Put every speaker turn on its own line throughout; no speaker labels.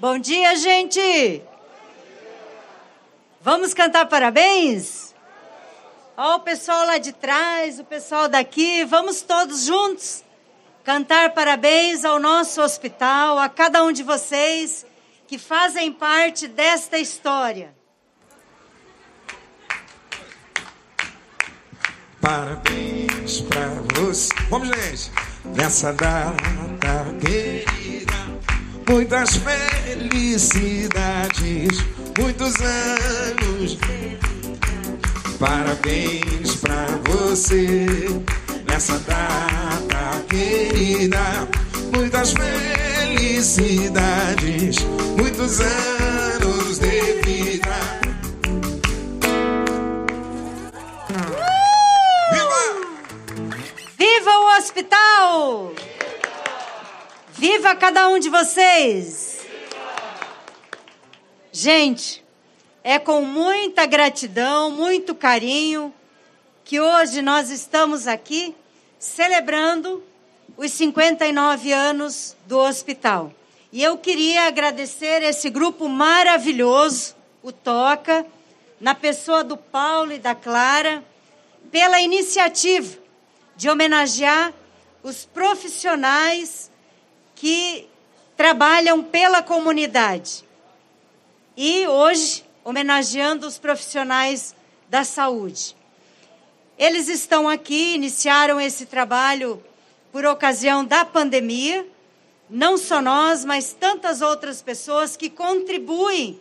Bom dia, gente! Vamos cantar parabéns? Ó, o pessoal lá de trás, o pessoal daqui, vamos todos juntos cantar parabéns ao nosso hospital, a cada um de vocês que fazem parte desta história.
Parabéns pra você. Vamos, gente. Nessa data querida, muitas felicidades, muitos anos. Parabéns pra você. Nessa data querida, muitas felicidades, muitos anos de vida.
Viva o hospital! Viva cada um de vocês! Gente, é com muita gratidão, muito carinho, que hoje nós estamos aqui celebrando os 59 anos do hospital. E eu queria agradecer esse grupo maravilhoso, o Toca, na pessoa do Paulo e da Clara, pela iniciativa de homenagear os profissionais que trabalham pela comunidade. E hoje, homenageando os profissionais da saúde. Eles estão aqui, iniciaram esse trabalho por ocasião da pandemia. Não só nós, mas tantas outras pessoas que contribuem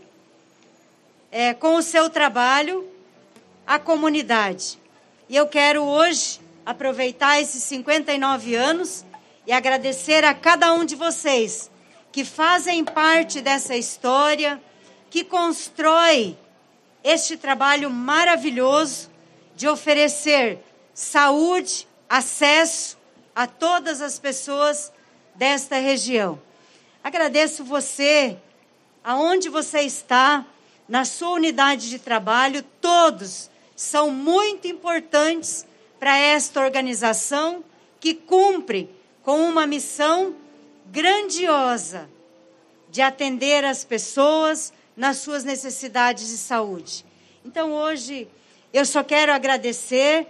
é, com o seu trabalho à comunidade. E eu quero hoje aproveitar esses 59 anos e agradecer a cada um de vocês que fazem parte dessa história, que constrói este trabalho maravilhoso de oferecer saúde, acesso a todas as pessoas desta região. Agradeço você, aonde você está, na sua unidade de trabalho, todos são muito importantes para esta organização que cumpre com uma missão grandiosa de atender as pessoas nas suas necessidades de saúde. Então, hoje, eu só quero agradecer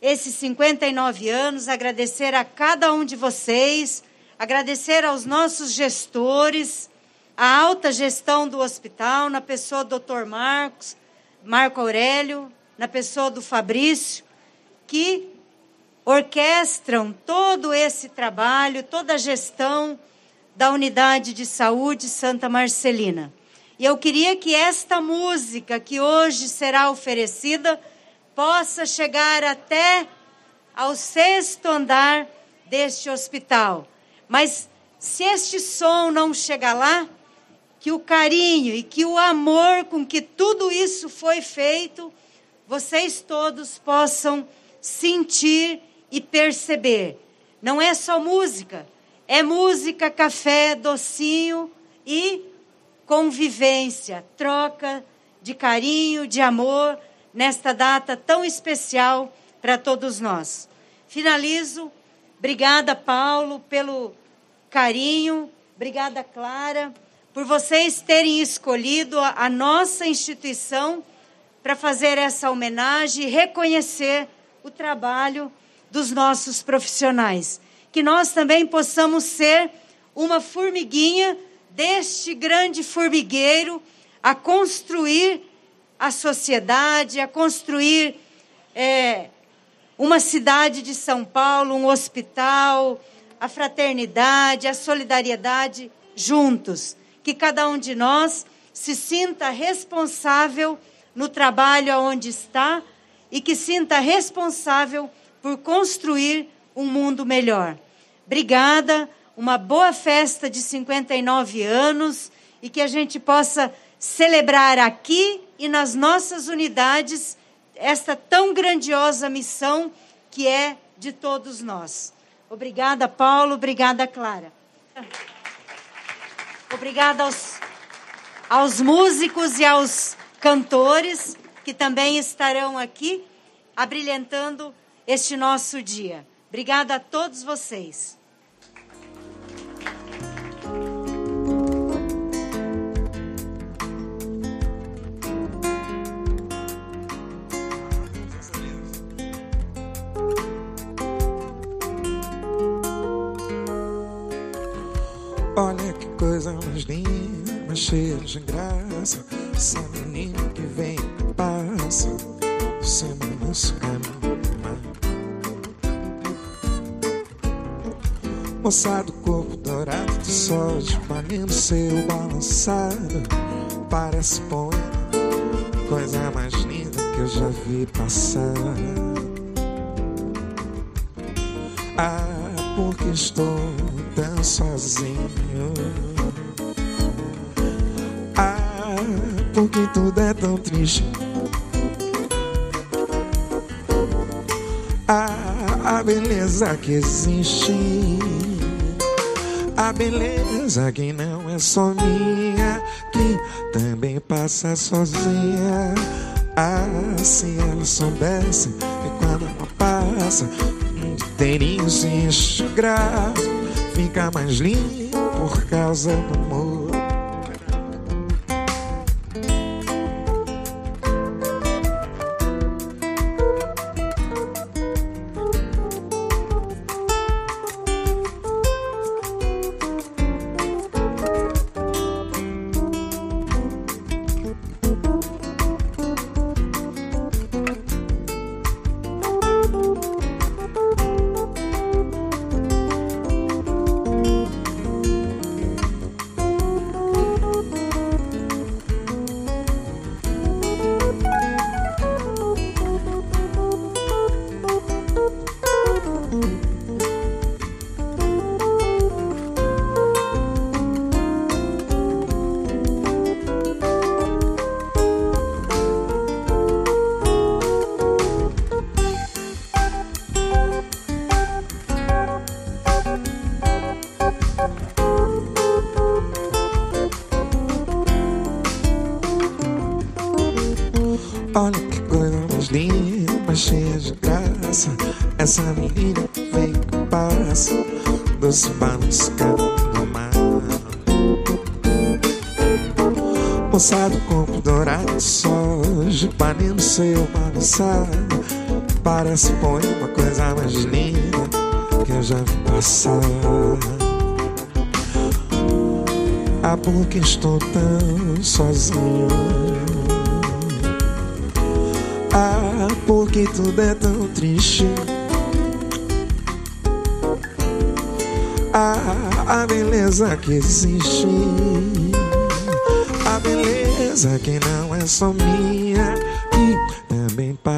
esses 59 anos, agradecer a cada um de vocês, agradecer aos nossos gestores, a alta gestão do hospital, na pessoa do Dr. Marcos, Marco Aurélio, na pessoa do Fabrício, que orquestram todo esse trabalho, toda a gestão da unidade de saúde Santa Marcelina. E eu queria que esta música que hoje será oferecida possa chegar até ao sexto andar deste hospital. Mas se este som não chegar lá, que o carinho e que o amor com que tudo isso foi feito, vocês todos possam sentir e perceber. Não é só música, é música, café, docinho e convivência, troca de carinho, de amor nesta data tão especial para todos nós. Finalizo. Obrigada, Paulo, pelo carinho. Obrigada, Clara por vocês terem escolhido a, nossa instituição para fazer essa homenagem e reconhecer o trabalho dos nossos profissionais. Que nós também possamos ser uma formiguinha deste grande formigueiro a construir a sociedade, a construir é, uma cidade de São Paulo, um hospital, a fraternidade, a solidariedade juntos que cada um de nós se sinta responsável no trabalho onde está e que sinta responsável por construir um mundo melhor. Obrigada, uma boa festa de 59 anos e que a gente possa celebrar aqui e nas nossas unidades esta tão grandiosa missão que é de todos nós. Obrigada, Paulo. Obrigada, Clara. Obrigada aos, aos músicos e aos cantores que também estarão aqui abrilhantando este nosso dia. Obrigada a todos vocês.
Olha que coisa mais linda, mais cheia de graça. Essa menina que vem e passa, você é caminho. Moça do corpo dourado do sol, de paninho seu balançado, parece poema, coisa mais linda que eu já vi passar. Ah, porque estou tão sozinho. Ah, porque tudo é tão triste. Ah, a beleza que existe. Beleza que não é só minha, que também passa sozinha. Ah, se ela soubesse que quando ela passa, um inteirinho se graça, fica mais lindo por causa do amor. Balançado. Parece poema, coisa mais linda que eu já vi passar. Ah, porque estou tão sozinho. Ah, porque tudo é tão triste. Ah, a beleza que existe. A beleza que não é só minha,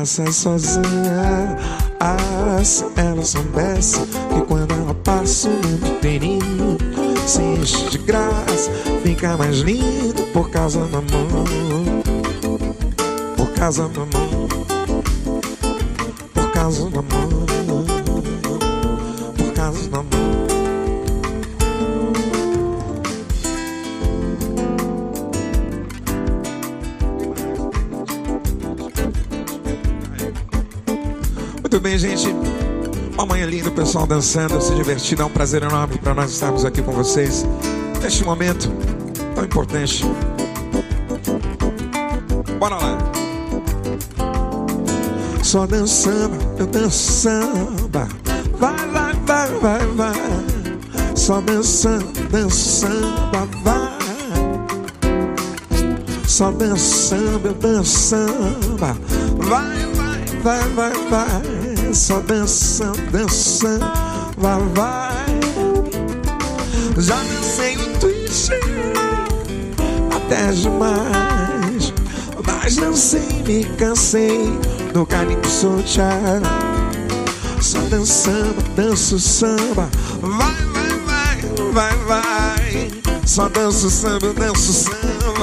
passa sozinha. Ah, se ela soubesse que quando ela passa o mundo inteirinho se enche de graça, fica mais lindo por causa do amor. Por causa do amor. Por causa do amor. Gente. Uma manhã linda, o pessoal dançando, se divertindo. É um prazer enorme para nós estarmos aqui com vocês neste momento tão importante. Bora lá. Só dançando, eu dançando. Vai, vai, vai, vai, vai. Só dançando, dançando, vai. Só dançando, eu dançando. Vai, vai, vai, vai, vai. Só dançando, dançando, vai, vai. Já dancei o twist até demais. Mas sei, me cansei do calypso tchau. Só dançando, danço samba. Vai, vai, vai, vai, vai. Só danço samba, danço samba,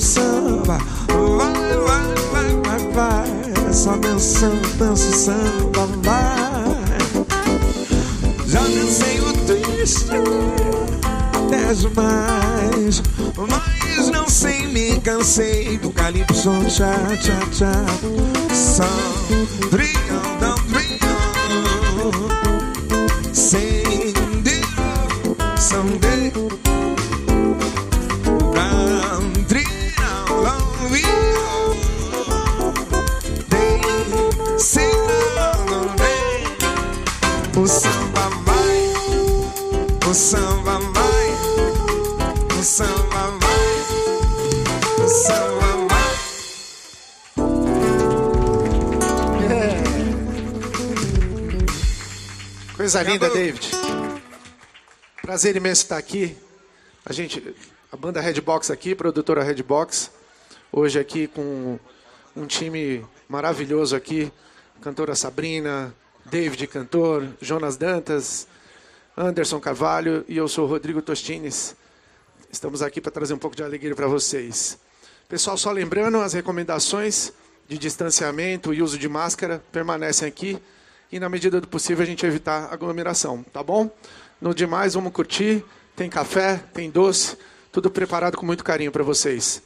samba. Vai, vai, vai, vai, vai. Só dançando, samba, samba, vai. Já dancei o triste até demais. Mas não sei, me cansei do calypso, tchá, tchá, tchá. São
Coisa Acabou. linda, David. Prazer imenso estar aqui. A gente, a banda Redbox aqui, produtora Redbox, hoje aqui com um time maravilhoso aqui, cantora Sabrina, David cantor, Jonas Dantas, Anderson Carvalho e eu sou Rodrigo Tostines. Estamos aqui para trazer um pouco de alegria para vocês. Pessoal, só lembrando, as recomendações de distanciamento e uso de máscara permanecem aqui e, na medida do possível, a gente evitar aglomeração, tá bom? No demais, vamos curtir. Tem café, tem doce, tudo preparado com muito carinho para vocês.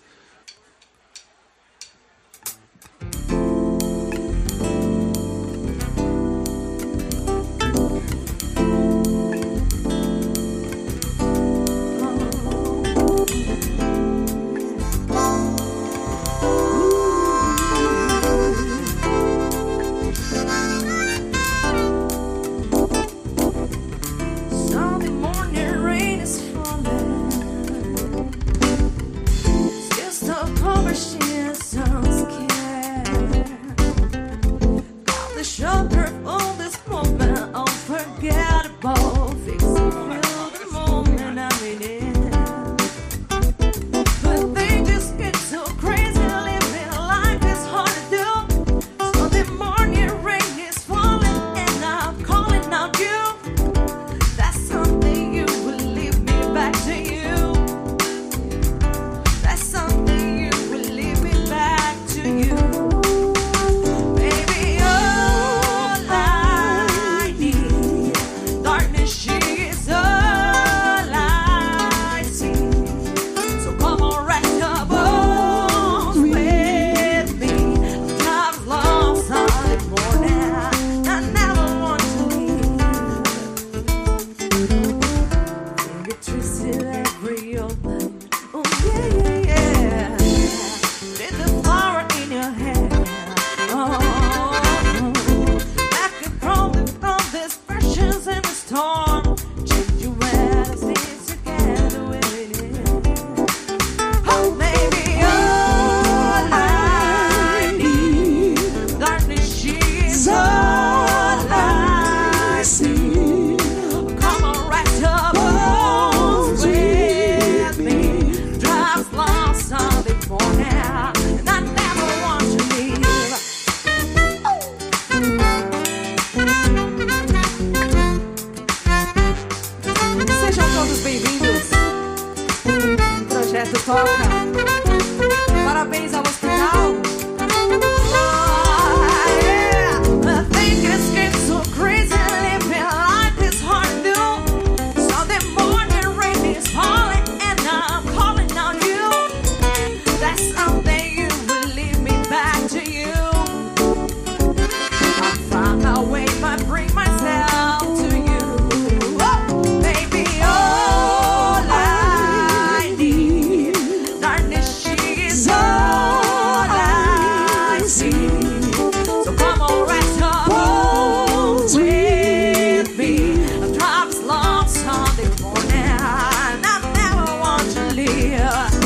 dear.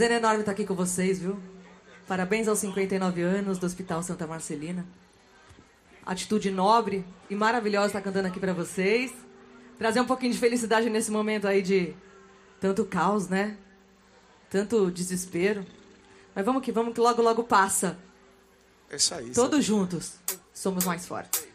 Prazer enorme estar aqui com vocês, viu? Parabéns aos 59 anos do Hospital Santa Marcelina. Atitude nobre e maravilhosa estar cantando aqui para vocês. Trazer um pouquinho de felicidade nesse momento aí de tanto caos, né? Tanto desespero. Mas vamos que vamos, que logo, logo passa.
É isso aí.
Todos sabe? juntos somos mais fortes.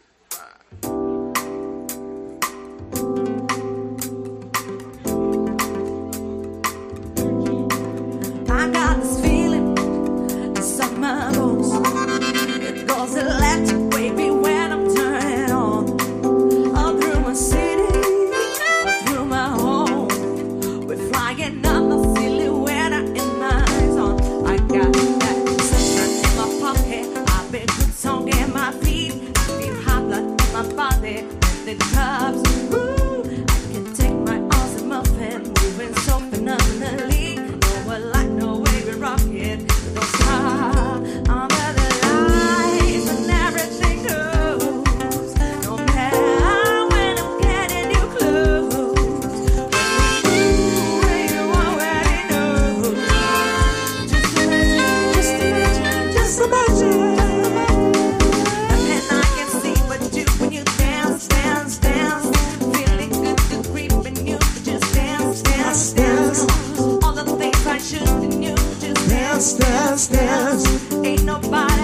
nobody.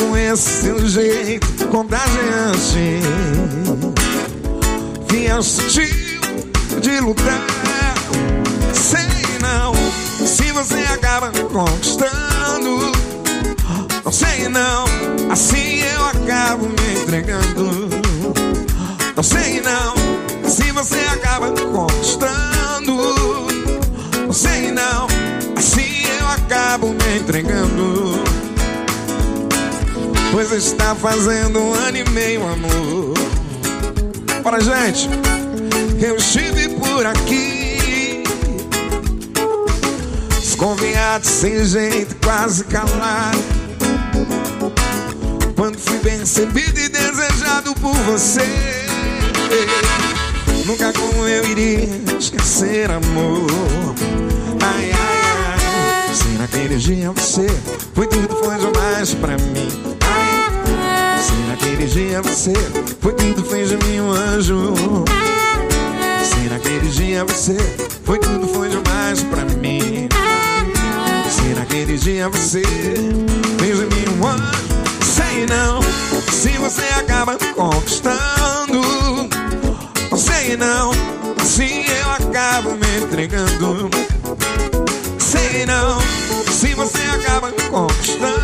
com esse seu jeito contagiante. Fiel sutil está fazendo um ano e meio, amor. Bora, gente. Eu estive por aqui. Desconfiado, sem jeito, quase calado. Quando fui bem recebido e desejado por você. Nunca como eu iria esquecer, amor. Ai, ai, ai. Se naquele dia você foi tudo, foi demais pra mim. Se naquele dia você foi tudo, fez de mim um anjo. Se naquele dia você foi tudo, foi demais pra mim. Se naquele dia você fez de mim um anjo. Sei não, se você acaba me conquistando. Sei não, assim eu acabo me entregando. Sei não, se você acaba me conquistando.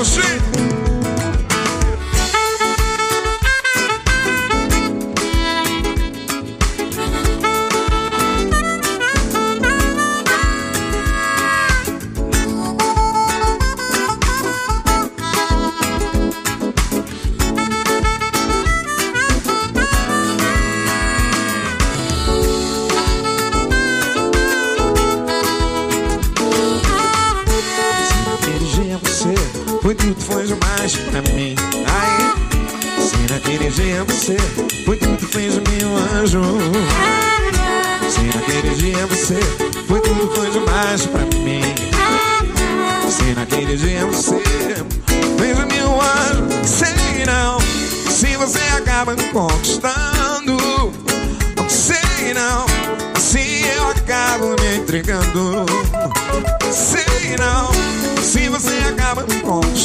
Torcer.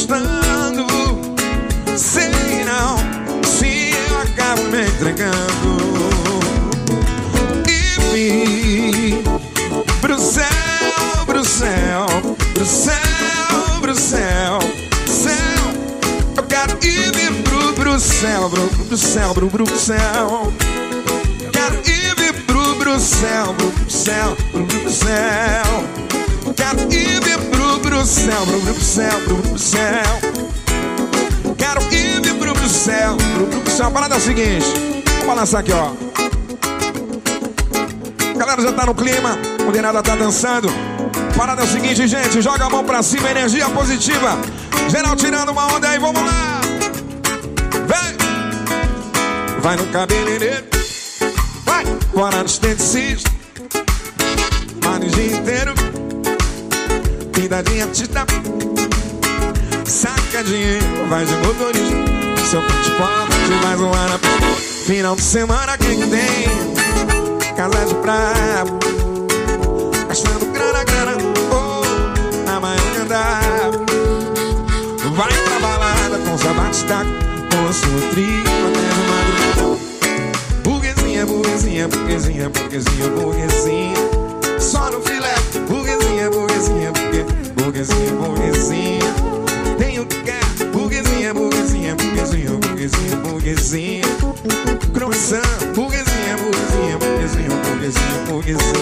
Me conquistando. Sei não, se eu acabo me entregando. E vim pro céu, pro céu, pro céu, pro céu, céu. Eu quero ir pro, pro céu, pro, pro céu, pro, pro céu. Quero ir pro, pro céu, pro, pro céu. Céu, pro, céu, pro, pro céu. Quero ir pro, pro céu, pro, pro céu. A parada é o seguinte, vamos balançar aqui, ó. A galera já tá no clima, a mulherada tá dançando. A Parada é o seguinte, gente, joga a mão pra cima, energia positiva. Geral tirando uma onda aí, vamos lá. Vem! Vai no cabeleireiro, vai! Bora no esteticista, Vida de artista, saca dinheiro, vai de motorista. Seu transporte de mais um ano. Final de semana, quem que tem? Casa de praia, gastando grana, grana. Oh, na manhã. Vai pra balada com sua batistaca, com sua trilha até de madrugada. Burguesinha, burguesinha, burguesinha, burguesinha, burguesinha. Só no filé, burguesinha, burguesinha, burgue- burguesinha, burguesinha. Tem o que quer, burguesinha, burguesinha, burguesinha, burguesinha, burguesinha. Croissant, burguesinha, burguesinha, burguesinha, burguesinha, burguesinha.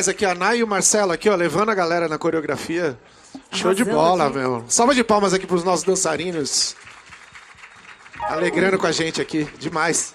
demais
aqui, a Nay e o Marcelo aqui, ó, levando a galera na coreografia. Show de bola,
aqui.
meu. Salva de palmas aqui pros nossos dançarinos. Alegrando com a gente aqui, demais.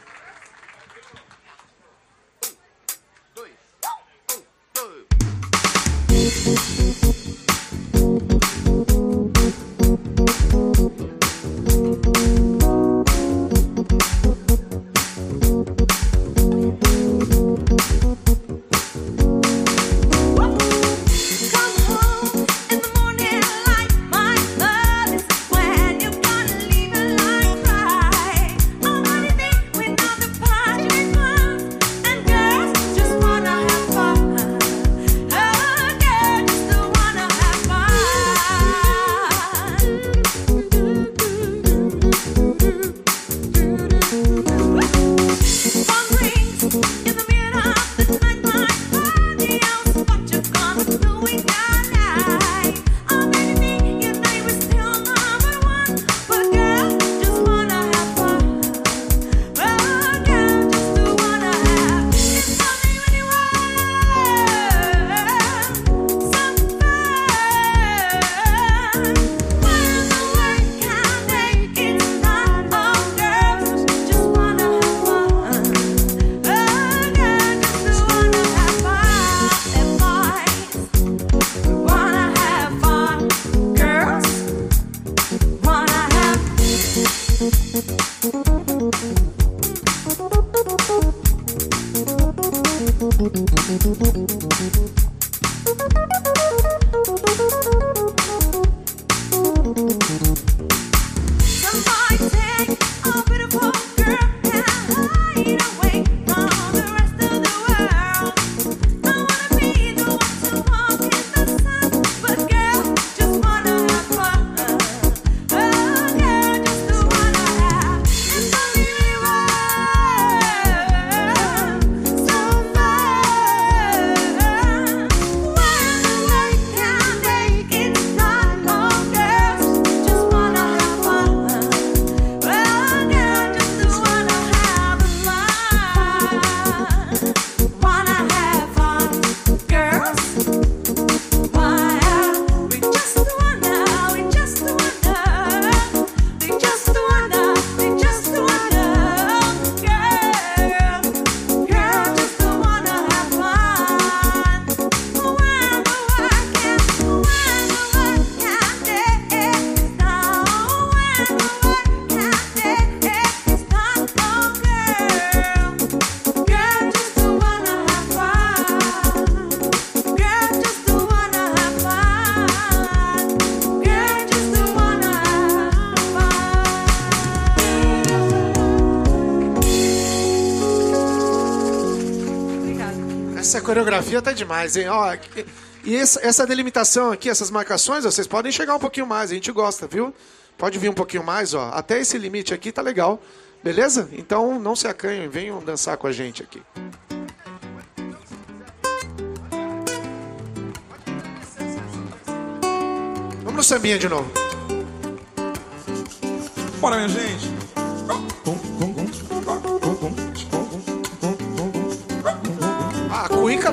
coreografia tá demais, hein? Ó, e essa delimitação aqui, essas marcações, vocês podem chegar um pouquinho mais, a gente gosta, viu? Pode vir um pouquinho mais, ó. Até esse limite aqui tá legal. Beleza? Então não se acanhem, venham dançar com a gente aqui. Vamos no sambinha de novo.
Bora, minha gente.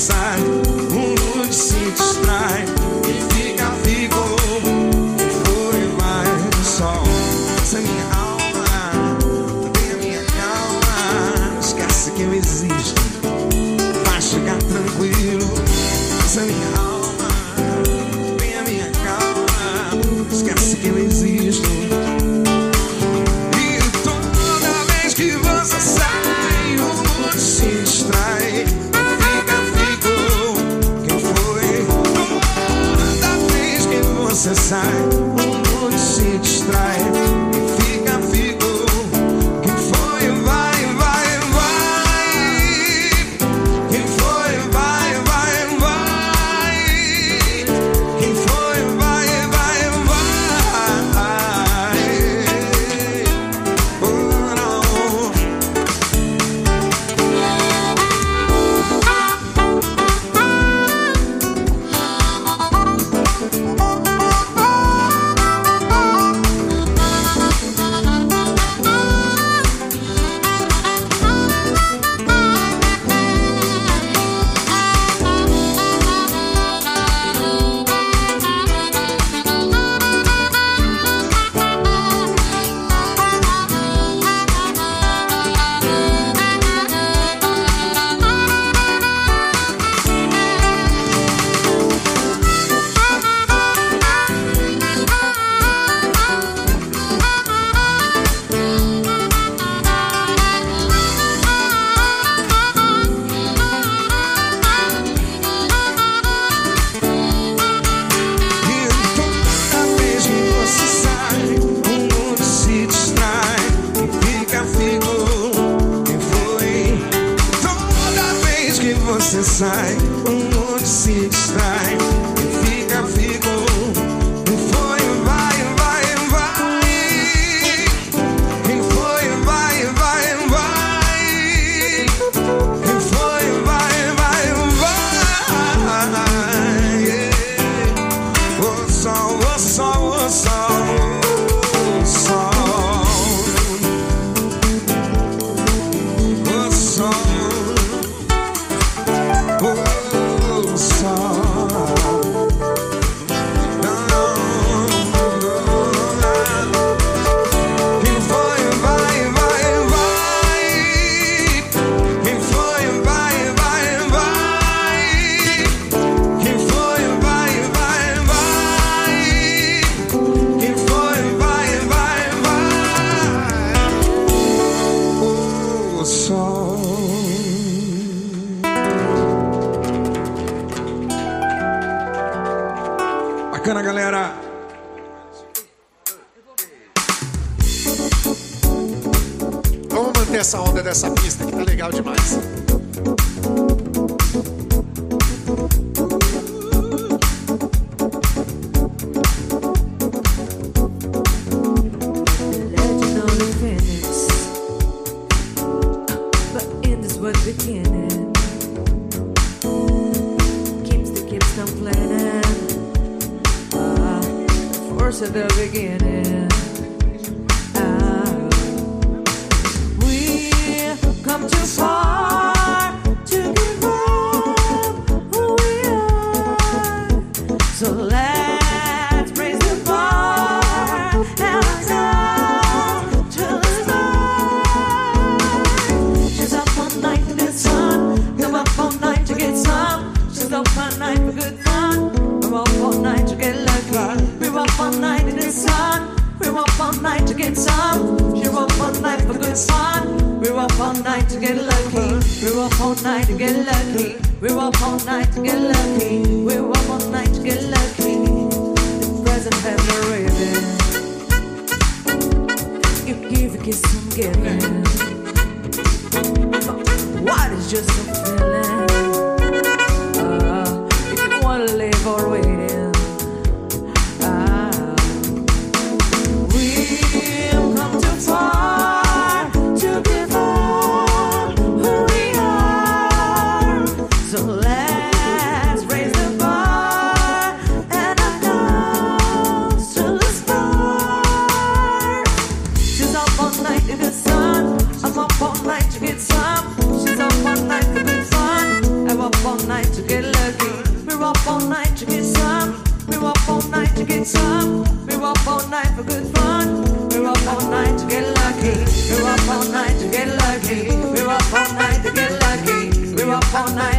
que você sai, o mundo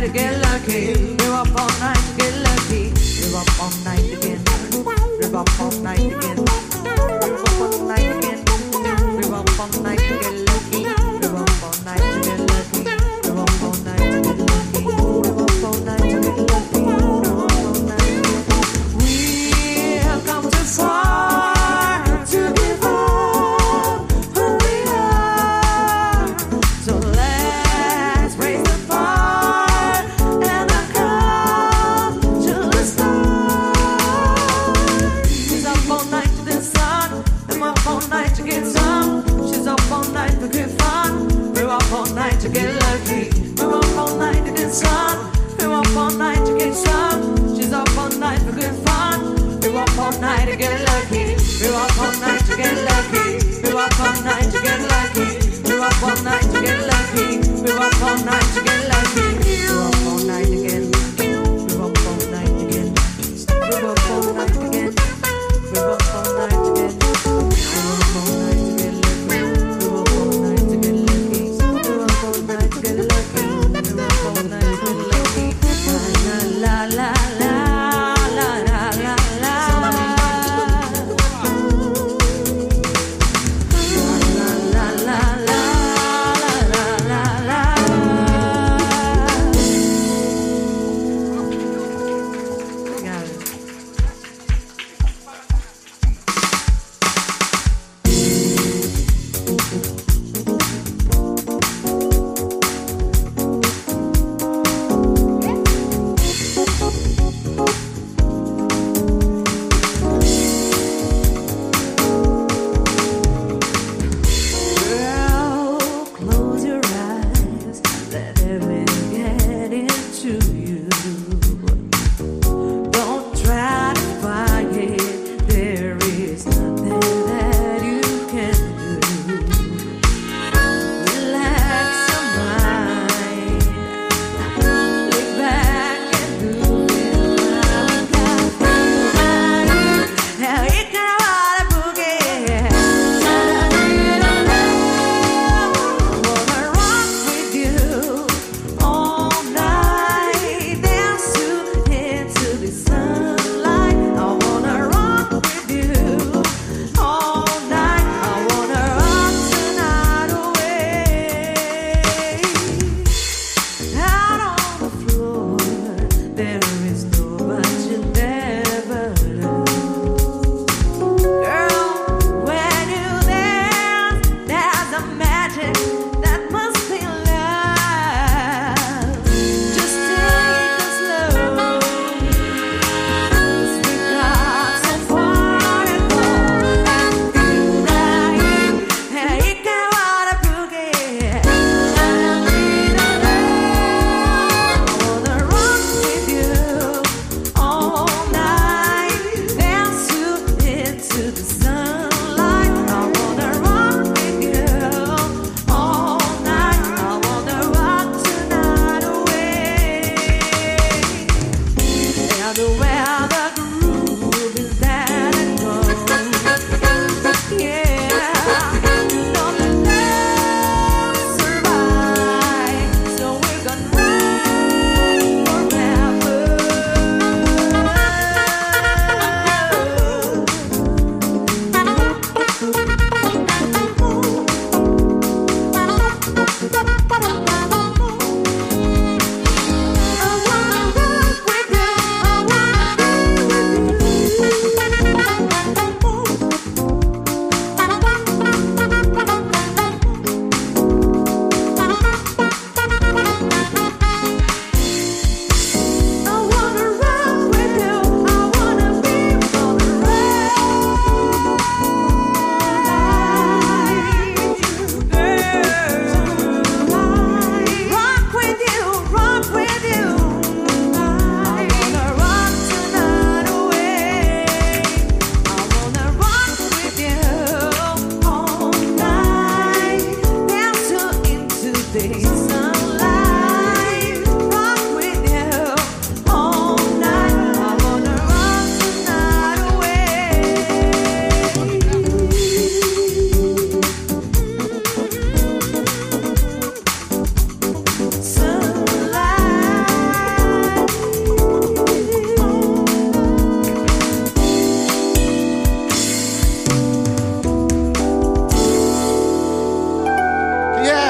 to get lucky. Live up all night to get lucky. Live up all night again. Live up all night again.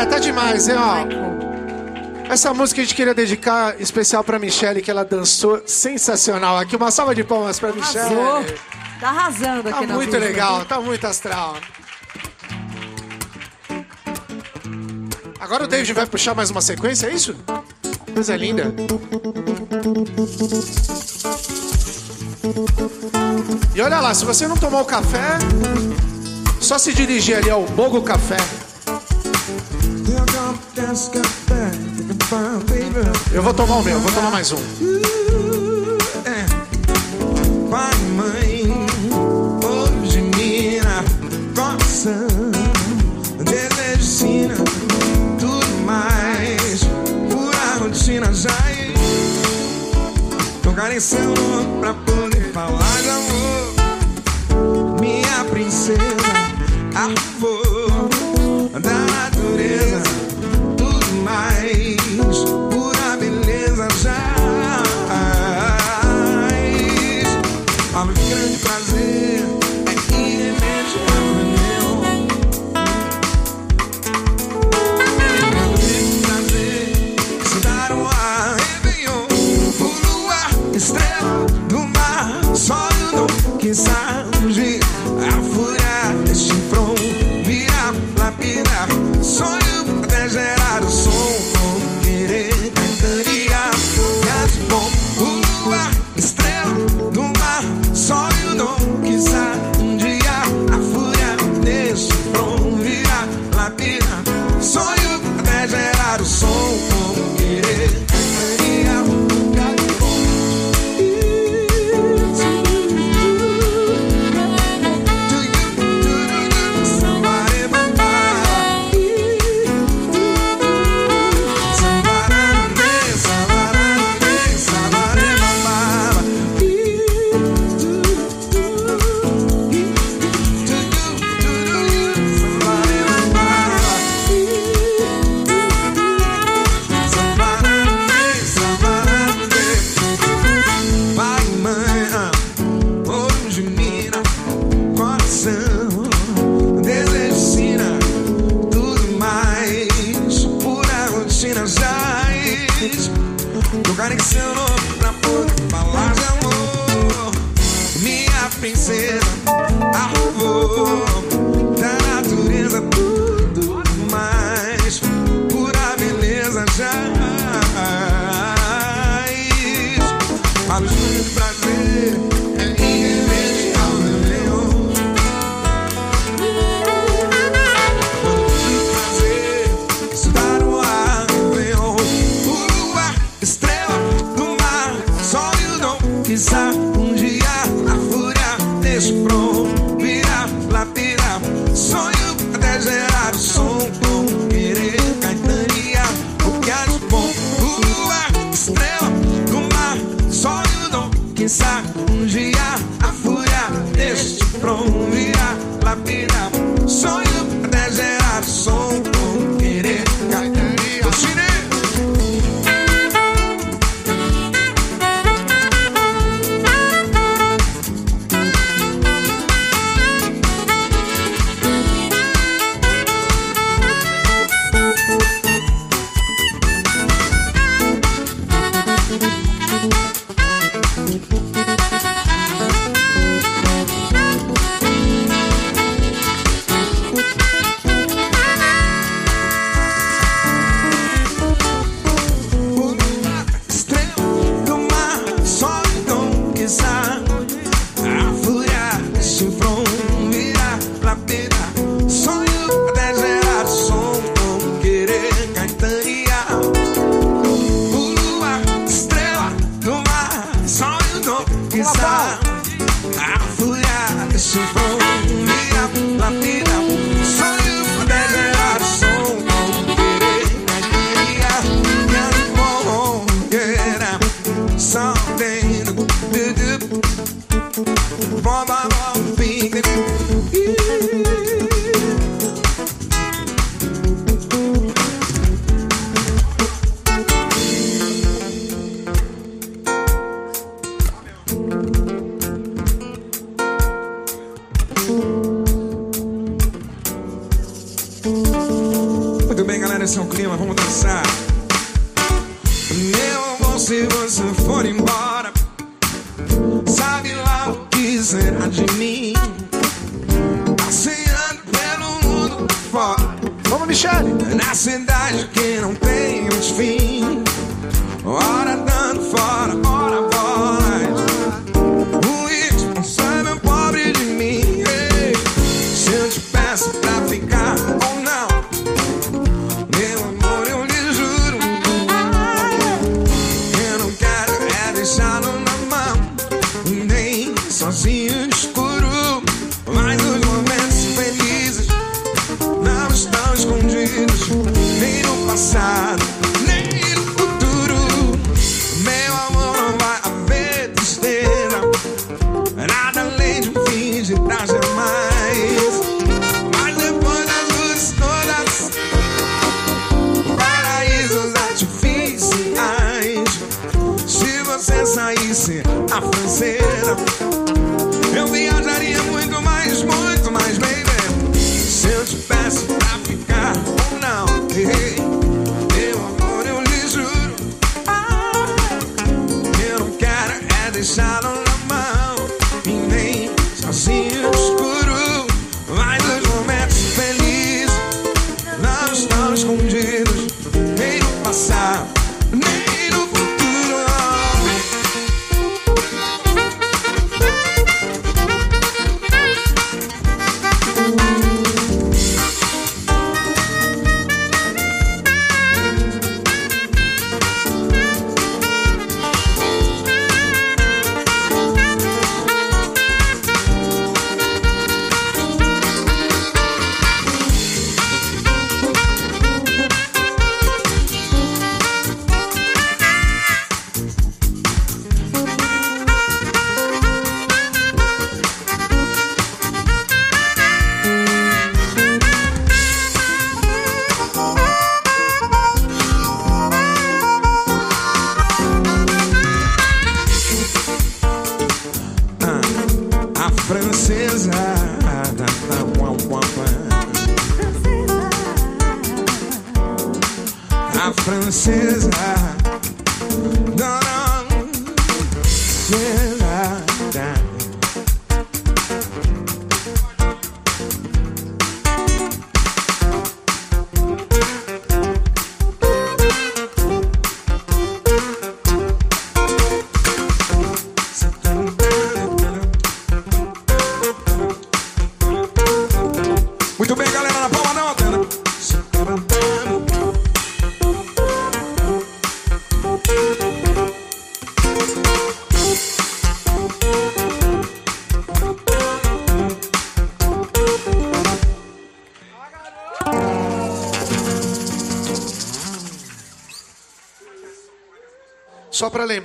É, tá demais, hein, ó. Essa música a gente queria dedicar especial pra Michelle, que ela dançou sensacional aqui. Uma salva de palmas pra Michelle.
Arrasou. Tá arrasando
Tá
aqui na
muito
música.
legal, tá muito astral. Agora o David vai puxar mais uma sequência, é isso? Coisa linda. E olha lá, se você não tomou café, só se dirigir ali ao Bogo Café. Eu vou tomar o meu, vou tomar mais um.
Pai, mãe, hoje mina, coração, desejo, sina, tudo mais, pura rotina já. Tô carecendo pra poder falar de amor, minha princesa, avô
Michele!
na cidade que não tem mais fim. Ora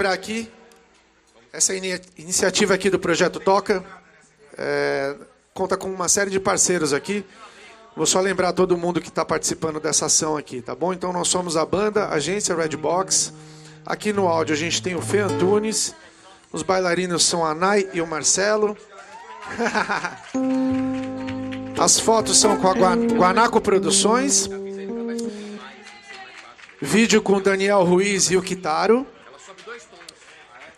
lembrar aqui, essa ini- iniciativa aqui do Projeto Toca é, conta com uma série de parceiros aqui. Vou só lembrar todo mundo que está participando dessa ação aqui, tá bom? Então nós somos a banda Agência Redbox. Aqui no áudio a gente tem o Fê Antunes. Os bailarinos são a Nai e o Marcelo. As fotos são com a Gua- Guanaco Produções. Vídeo com Daniel Ruiz e o Kitaro.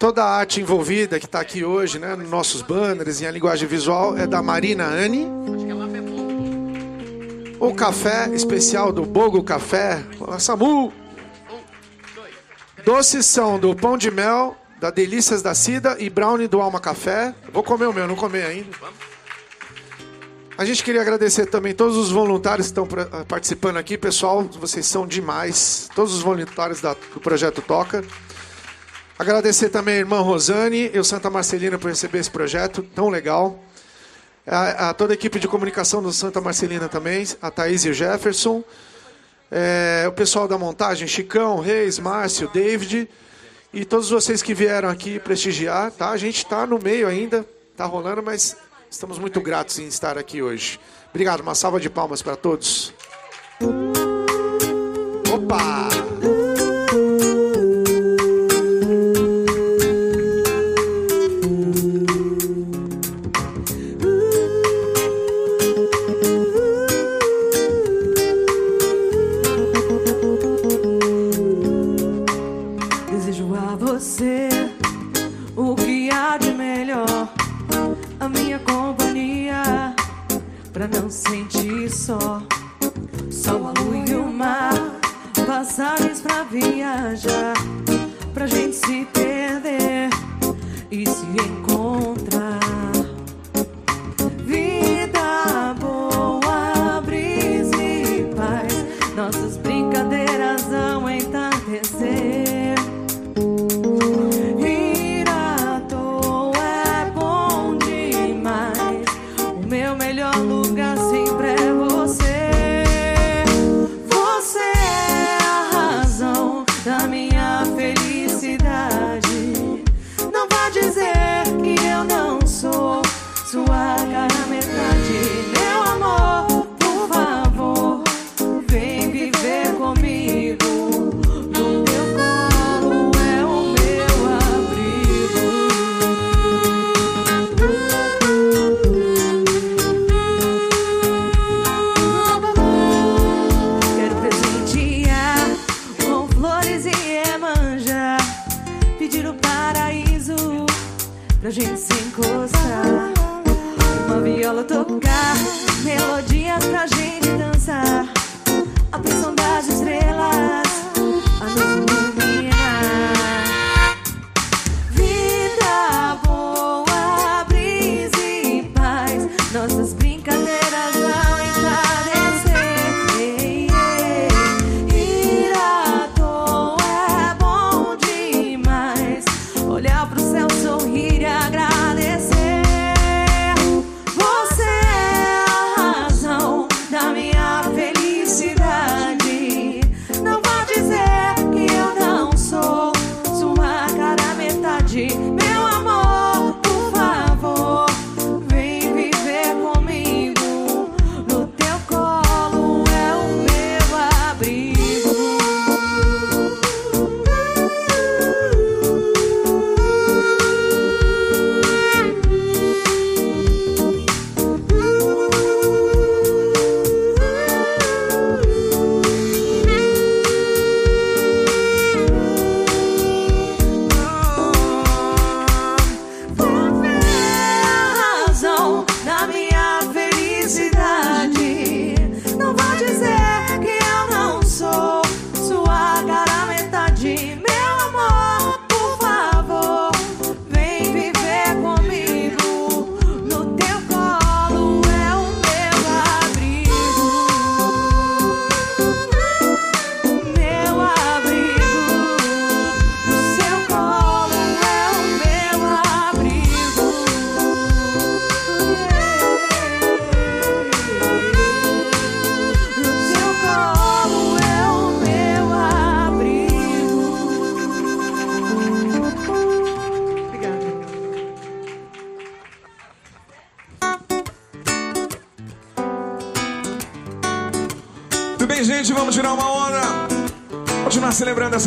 Toda a arte envolvida que está aqui hoje, né, nos nossos banners e a linguagem visual é da Marina Anne. O café especial do Bogo Café, Samu. Doces são do Pão de Mel, da Delícias da Cida e Brownie do Alma Café. Vou comer o meu, não comer ainda. A gente queria agradecer também todos os voluntários que estão pra- participando aqui. Pessoal, vocês são demais. Todos os voluntários do Projeto Toca. Agradecer também a irmã Rosane e o Santa Marcelina por receber esse projeto tão legal. A, a toda a equipe de comunicação do Santa Marcelina também, a Thaís e o Jefferson. É, o pessoal da montagem, Chicão, Reis, Márcio, David. E todos vocês que vieram aqui prestigiar, tá? A gente está no meio ainda, tá rolando, mas estamos muito gratos em estar aqui hoje. Obrigado, uma salva de palmas para todos. Opa!
viajar pra gente se perder e se encontrar.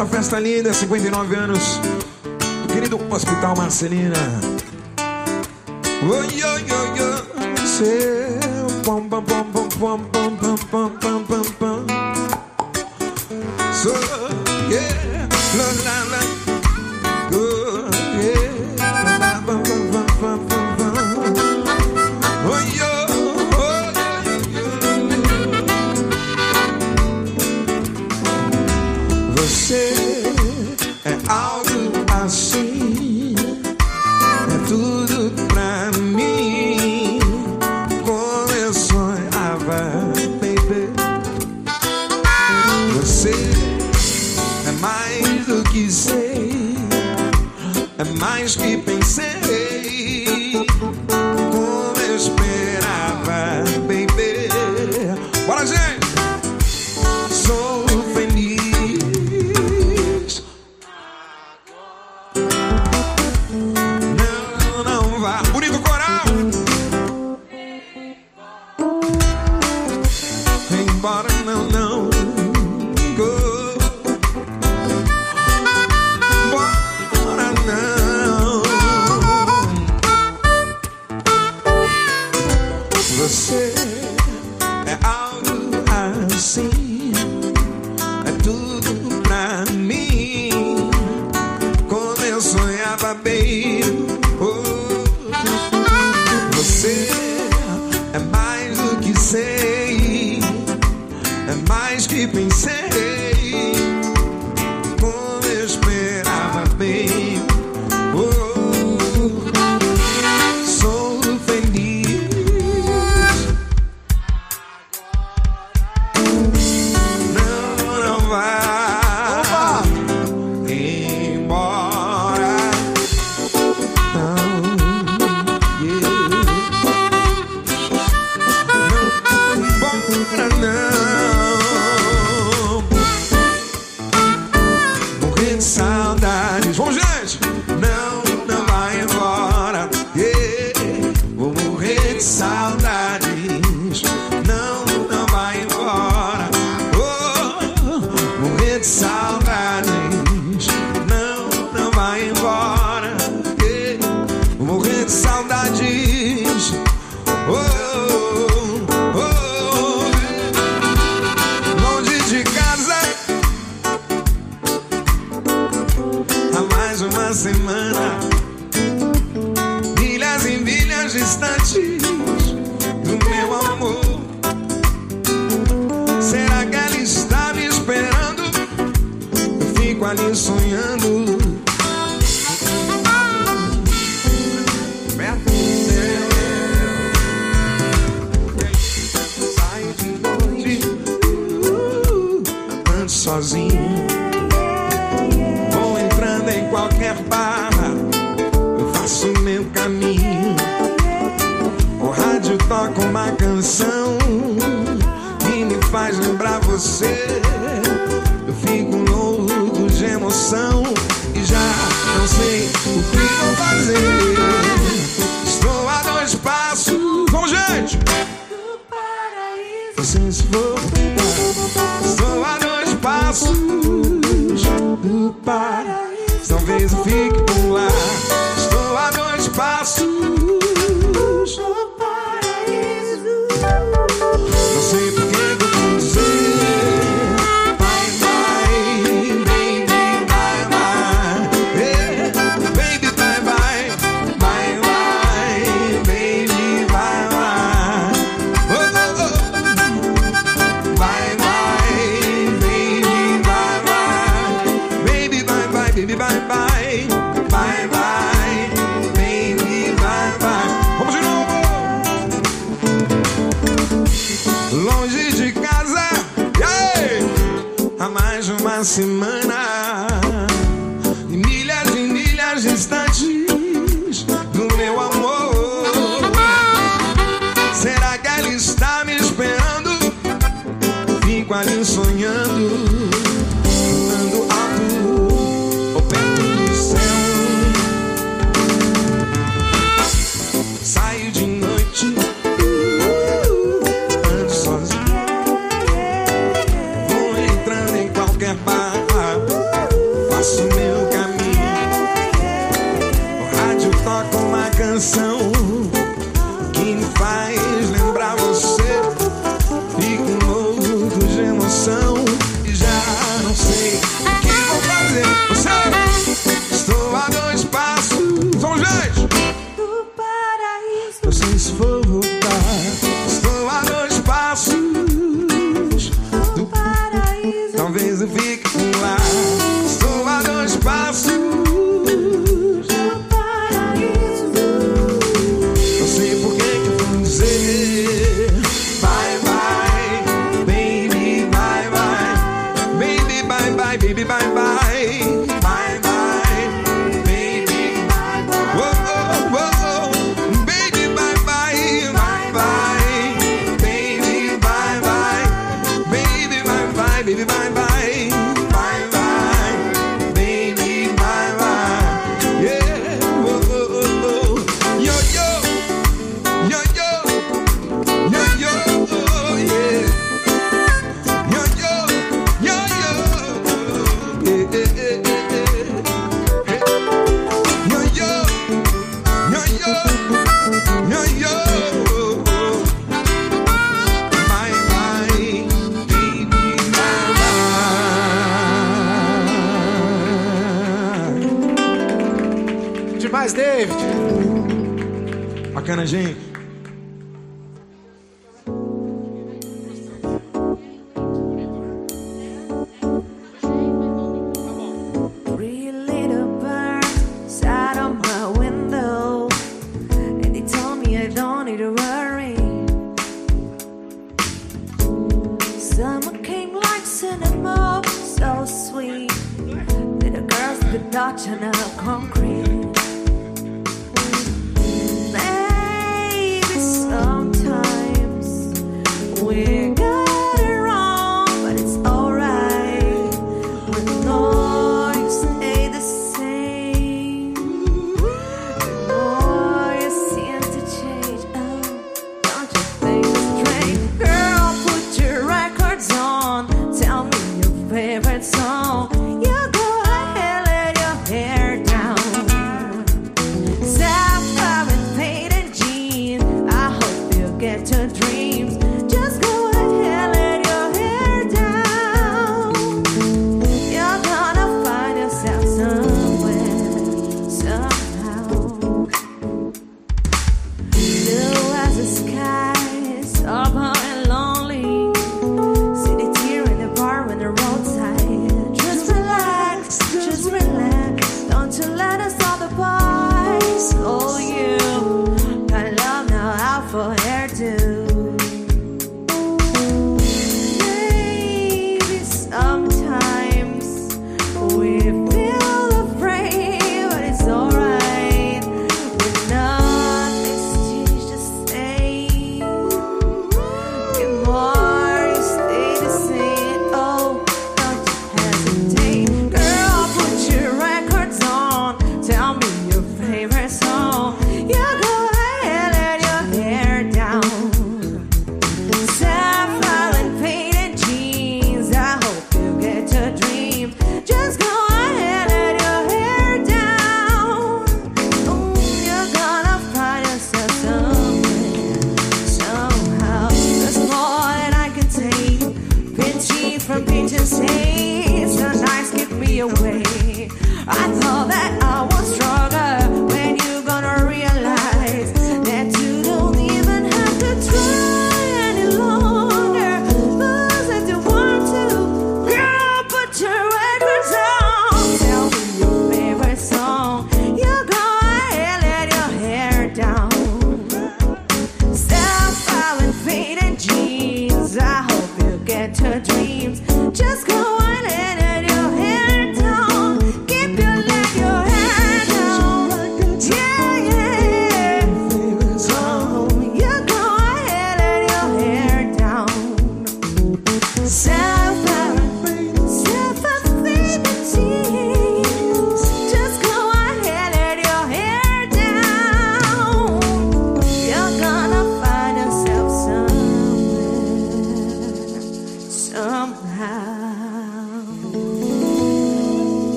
essa festa linda, 59 anos do querido Hospital Marcelina.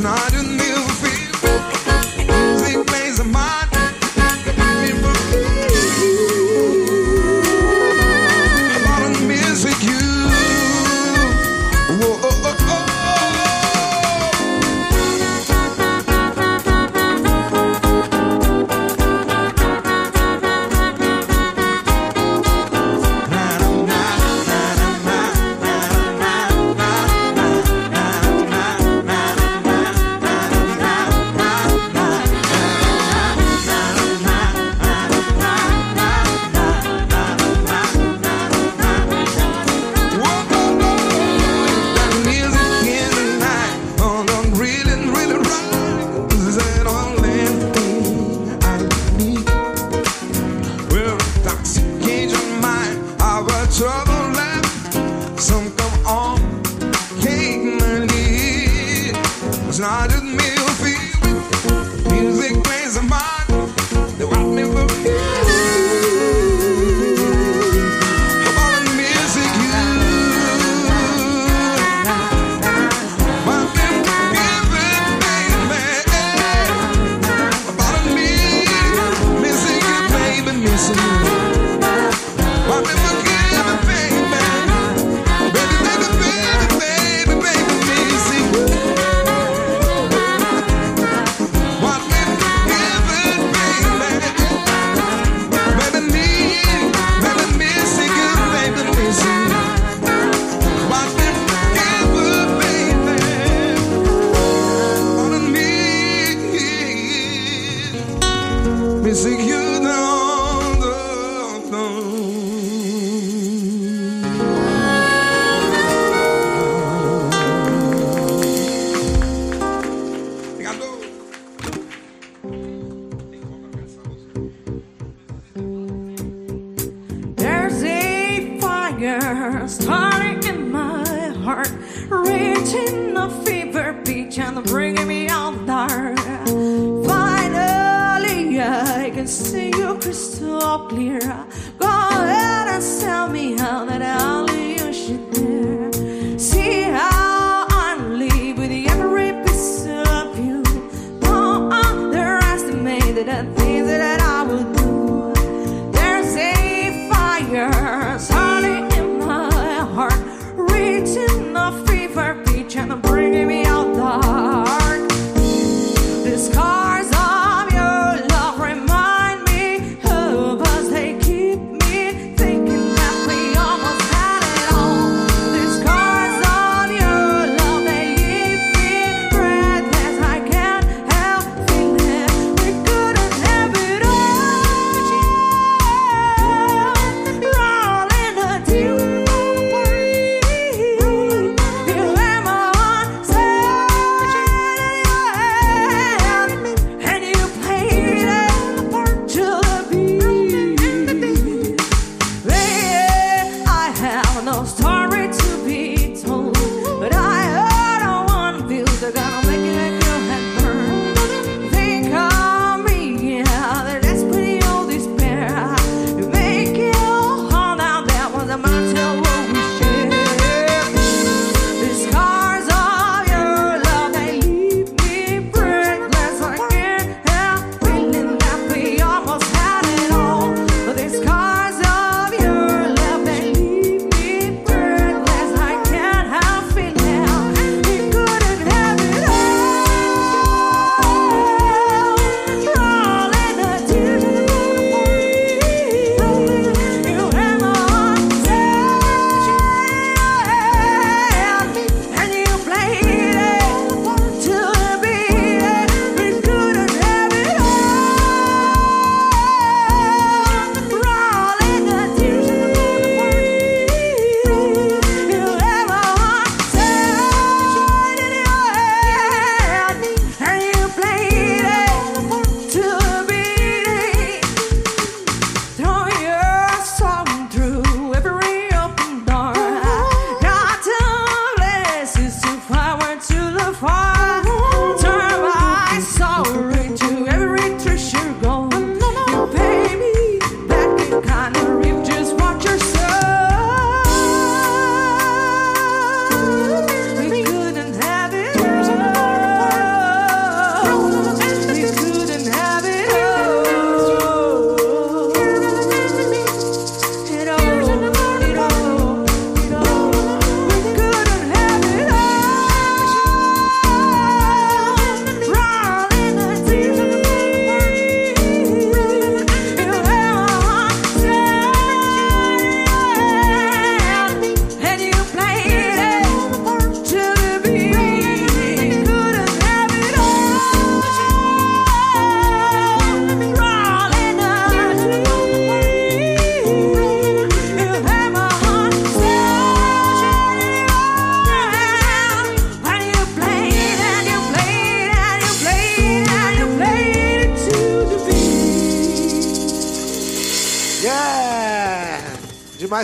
Not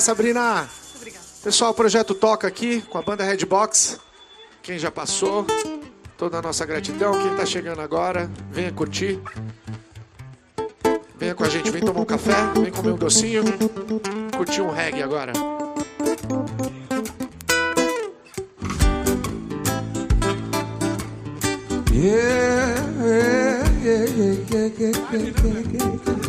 Sabrina? Obrigada. Pessoal, o projeto toca aqui com a banda Redbox. Quem já passou, toda a nossa gratidão. Quem está chegando agora, venha curtir. Venha com a gente, vem tomar um café, vem comer um docinho, curtir um reggae agora.
Yeah, yeah, yeah,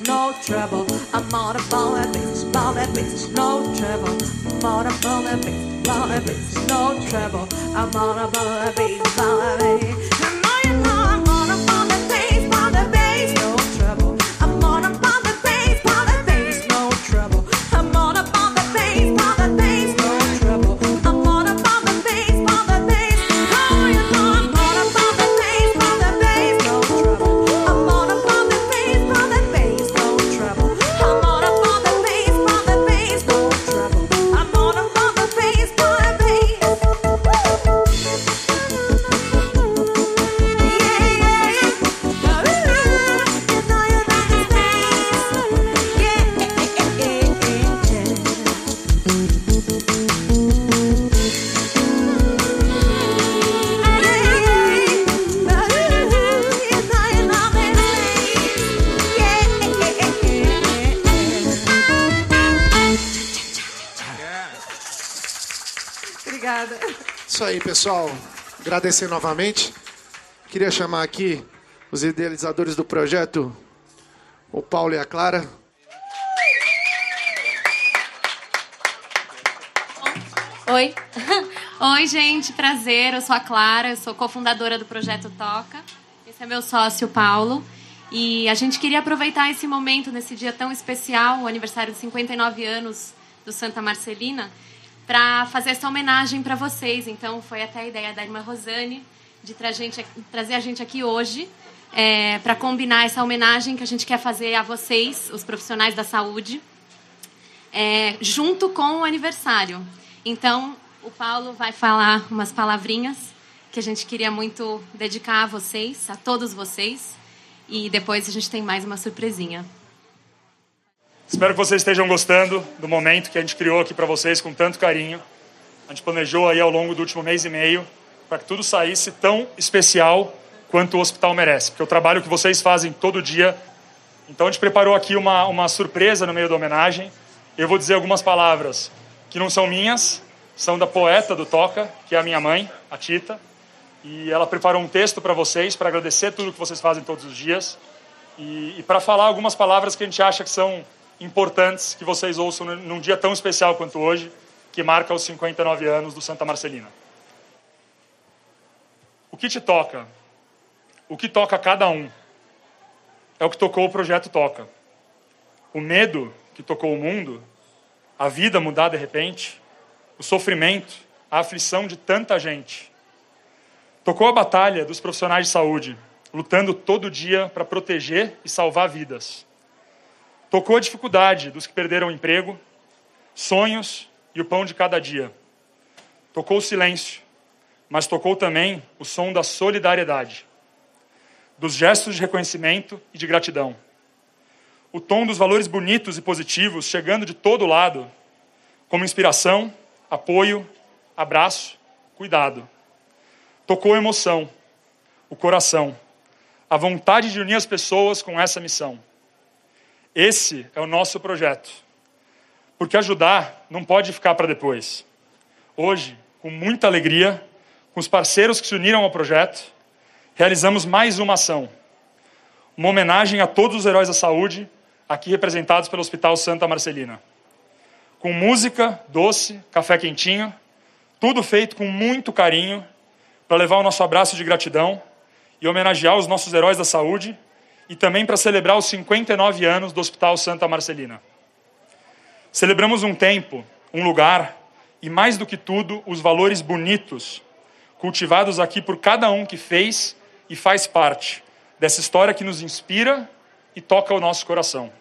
no
trouble. I'm on a ball and bitch, ball and bitch, no trouble. I'm on a ball and bitch, ball and bitch, no trouble. I'm on a ball and bitch,
ball
and bitch. pessoal, agradecer novamente. Queria chamar aqui os idealizadores do projeto, o Paulo e a Clara.
Oi. Oi, gente, prazer. Eu sou a Clara, eu sou cofundadora do projeto Toca. Esse é meu sócio, Paulo. E a gente queria aproveitar esse momento, nesse dia tão especial, o aniversário de 59 anos do Santa Marcelina, para fazer essa homenagem para vocês. Então, foi até a ideia da irmã Rosane de tra gente, trazer a gente aqui hoje é, para combinar essa homenagem que a gente quer fazer a vocês, os profissionais da saúde, é, junto com o aniversário. Então, o Paulo vai falar umas palavrinhas que a gente queria muito dedicar a vocês, a todos vocês. E depois a gente tem mais uma surpresinha.
Espero que vocês estejam gostando do momento que a gente criou aqui para vocês com tanto carinho. A gente planejou aí ao longo do último mês e meio para que tudo saísse tão especial quanto o hospital merece, porque o trabalho que vocês fazem todo dia. Então a gente preparou aqui uma, uma surpresa no meio da homenagem. Eu vou dizer algumas palavras que não são minhas, são da poeta do Toca, que é a minha mãe, a Tita. E ela preparou um texto para vocês, para agradecer tudo que vocês fazem todos os dias. E, e para falar algumas palavras que a gente acha que são importantes que vocês ouçam num dia tão especial quanto hoje, que marca os 59 anos do Santa Marcelina. O que te toca? O que toca cada um? É o que tocou o projeto Toca. O medo que tocou o mundo, a vida mudar de repente, o sofrimento, a aflição de tanta gente. Tocou a batalha dos profissionais de saúde, lutando todo dia para proteger e salvar vidas. Tocou a dificuldade dos que perderam o emprego, sonhos e o pão de cada dia. Tocou o silêncio, mas tocou também o som da solidariedade, dos gestos de reconhecimento e de gratidão. O tom dos valores bonitos e positivos chegando de todo lado, como inspiração, apoio, abraço, cuidado. Tocou a emoção, o coração, a vontade de unir as pessoas com essa missão. Esse é o nosso projeto. Porque ajudar não pode ficar para depois. Hoje, com muita alegria, com os parceiros que se uniram ao projeto, realizamos mais uma ação. Uma homenagem a todos os heróis da saúde, aqui representados pelo Hospital Santa Marcelina. Com música, doce, café quentinho, tudo feito com muito carinho para levar o nosso abraço de gratidão e homenagear os nossos heróis da saúde e também para celebrar os 59 anos do Hospital Santa Marcelina. Celebramos um tempo, um lugar e, mais do que tudo, os valores bonitos cultivados aqui por cada um que fez e faz parte dessa história que nos inspira e toca o nosso coração.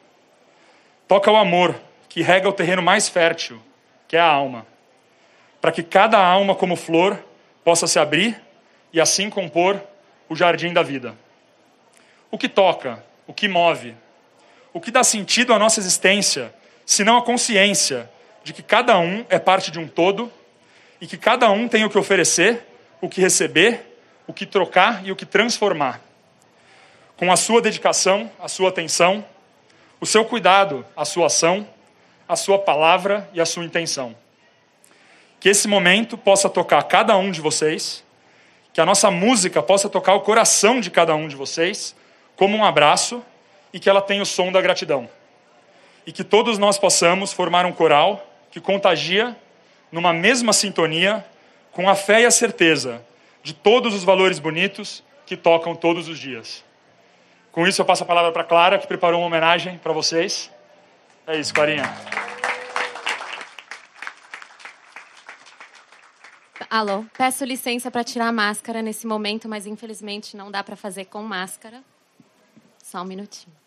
Toca o amor que rega o terreno mais fértil, que é a alma, para que cada alma, como flor, possa se abrir e assim compor o jardim da vida. O que toca, o que move, o que dá sentido à nossa existência, senão a consciência de que cada um é parte de um todo e que cada um tem o que oferecer o que receber, o que trocar e o que transformar. Com a sua dedicação, a sua atenção, o seu cuidado, a sua ação, a sua palavra e a sua intenção. Que esse momento possa tocar cada um de vocês, que a nossa música possa tocar o coração de cada um de vocês, como um abraço, e que ela tenha o som da gratidão. E que todos nós possamos formar um coral que contagia numa mesma sintonia com a fé e a certeza de todos os valores bonitos que tocam todos os dias. Com isso, eu passo a palavra para Clara, que preparou uma homenagem para vocês. É isso, Clarinha.
Alô, peço licença para tirar a máscara nesse momento, mas infelizmente não dá para fazer com máscara. Só um minutinho.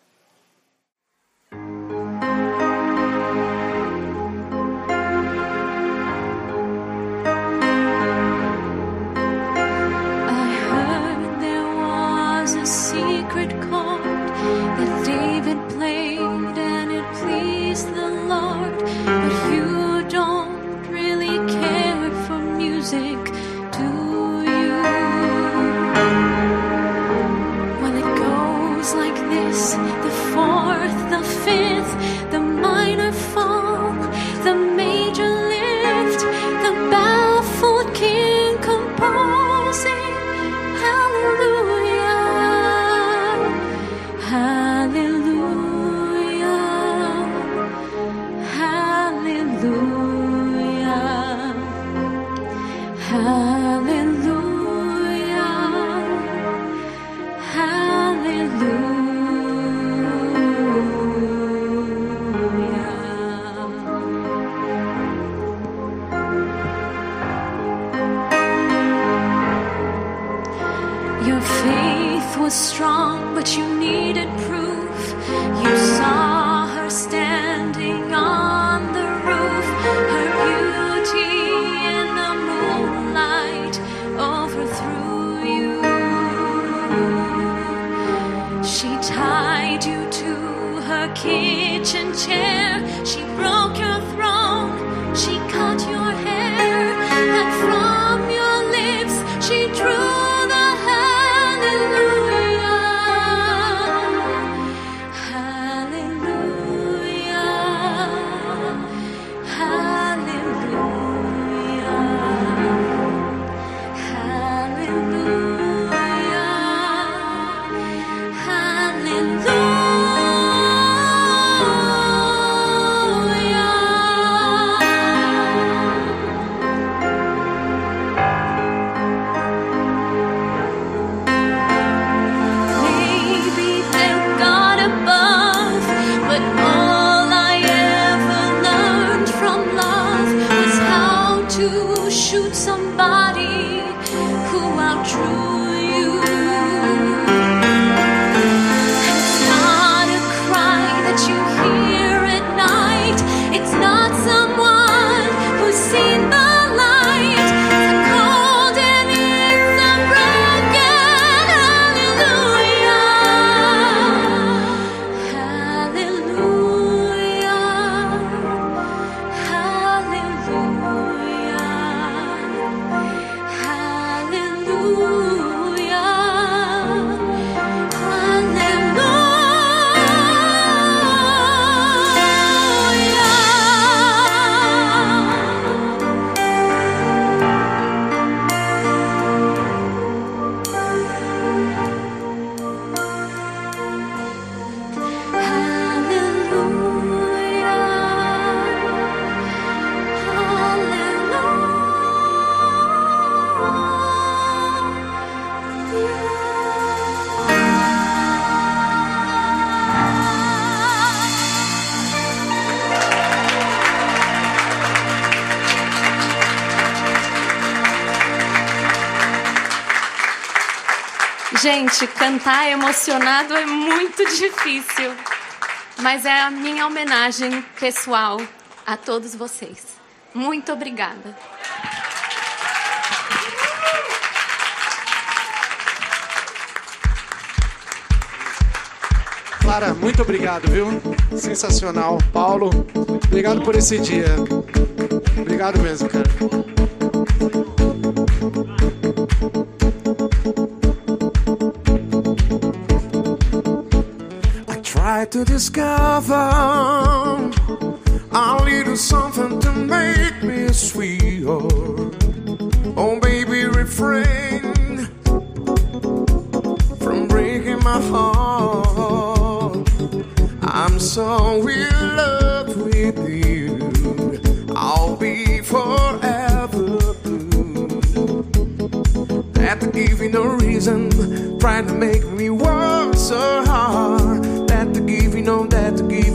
cantar emocionado é muito difícil, mas é a minha homenagem pessoal a todos vocês. Muito obrigada.
Clara, muito obrigado, viu? Sensacional. Paulo, obrigado por esse dia. Obrigado mesmo, cara.
to discover a little something to make me sweet. Oh, baby, refrain from breaking my heart. I'm so in love with you. I'll be forever blue. After giving no reason, trying to make me want so that
gives.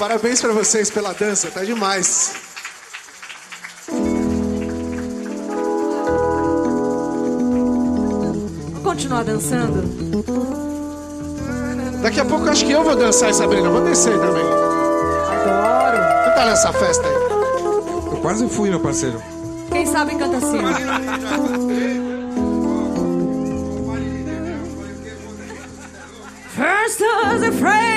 parabéns para vocês pela dança, tá demais.
Vou continuar dançando.
Daqui a pouco acho que eu vou dançar, Sabrina. Vou descer também.
Adoro.
Quem tá nessa festa aí?
Eu quase fui, meu parceiro.
Quem sabe canta assim. First was afraid.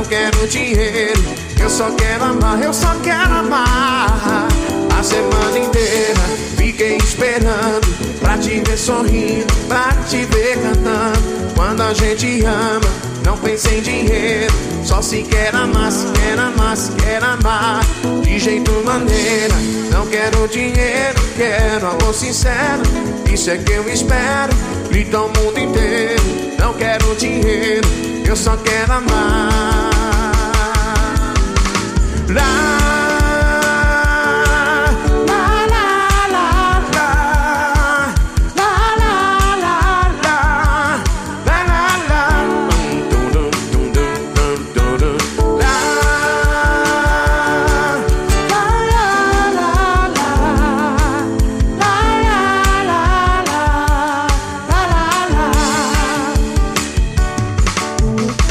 não quero dinheiro. Eu só quero amar, eu só quero amar. A semana inteira fiquei esperando pra te ver sorrindo, pra te ver cantando. Quando a gente ama, não pensa em dinheiro. Só se quer amar, se quer amar, se quer amar. De jeito maneira, não quero dinheiro, quero amor sincero. Isso é que eu espero, grita o mundo inteiro. Não quero dinheiro, eu só quero amar.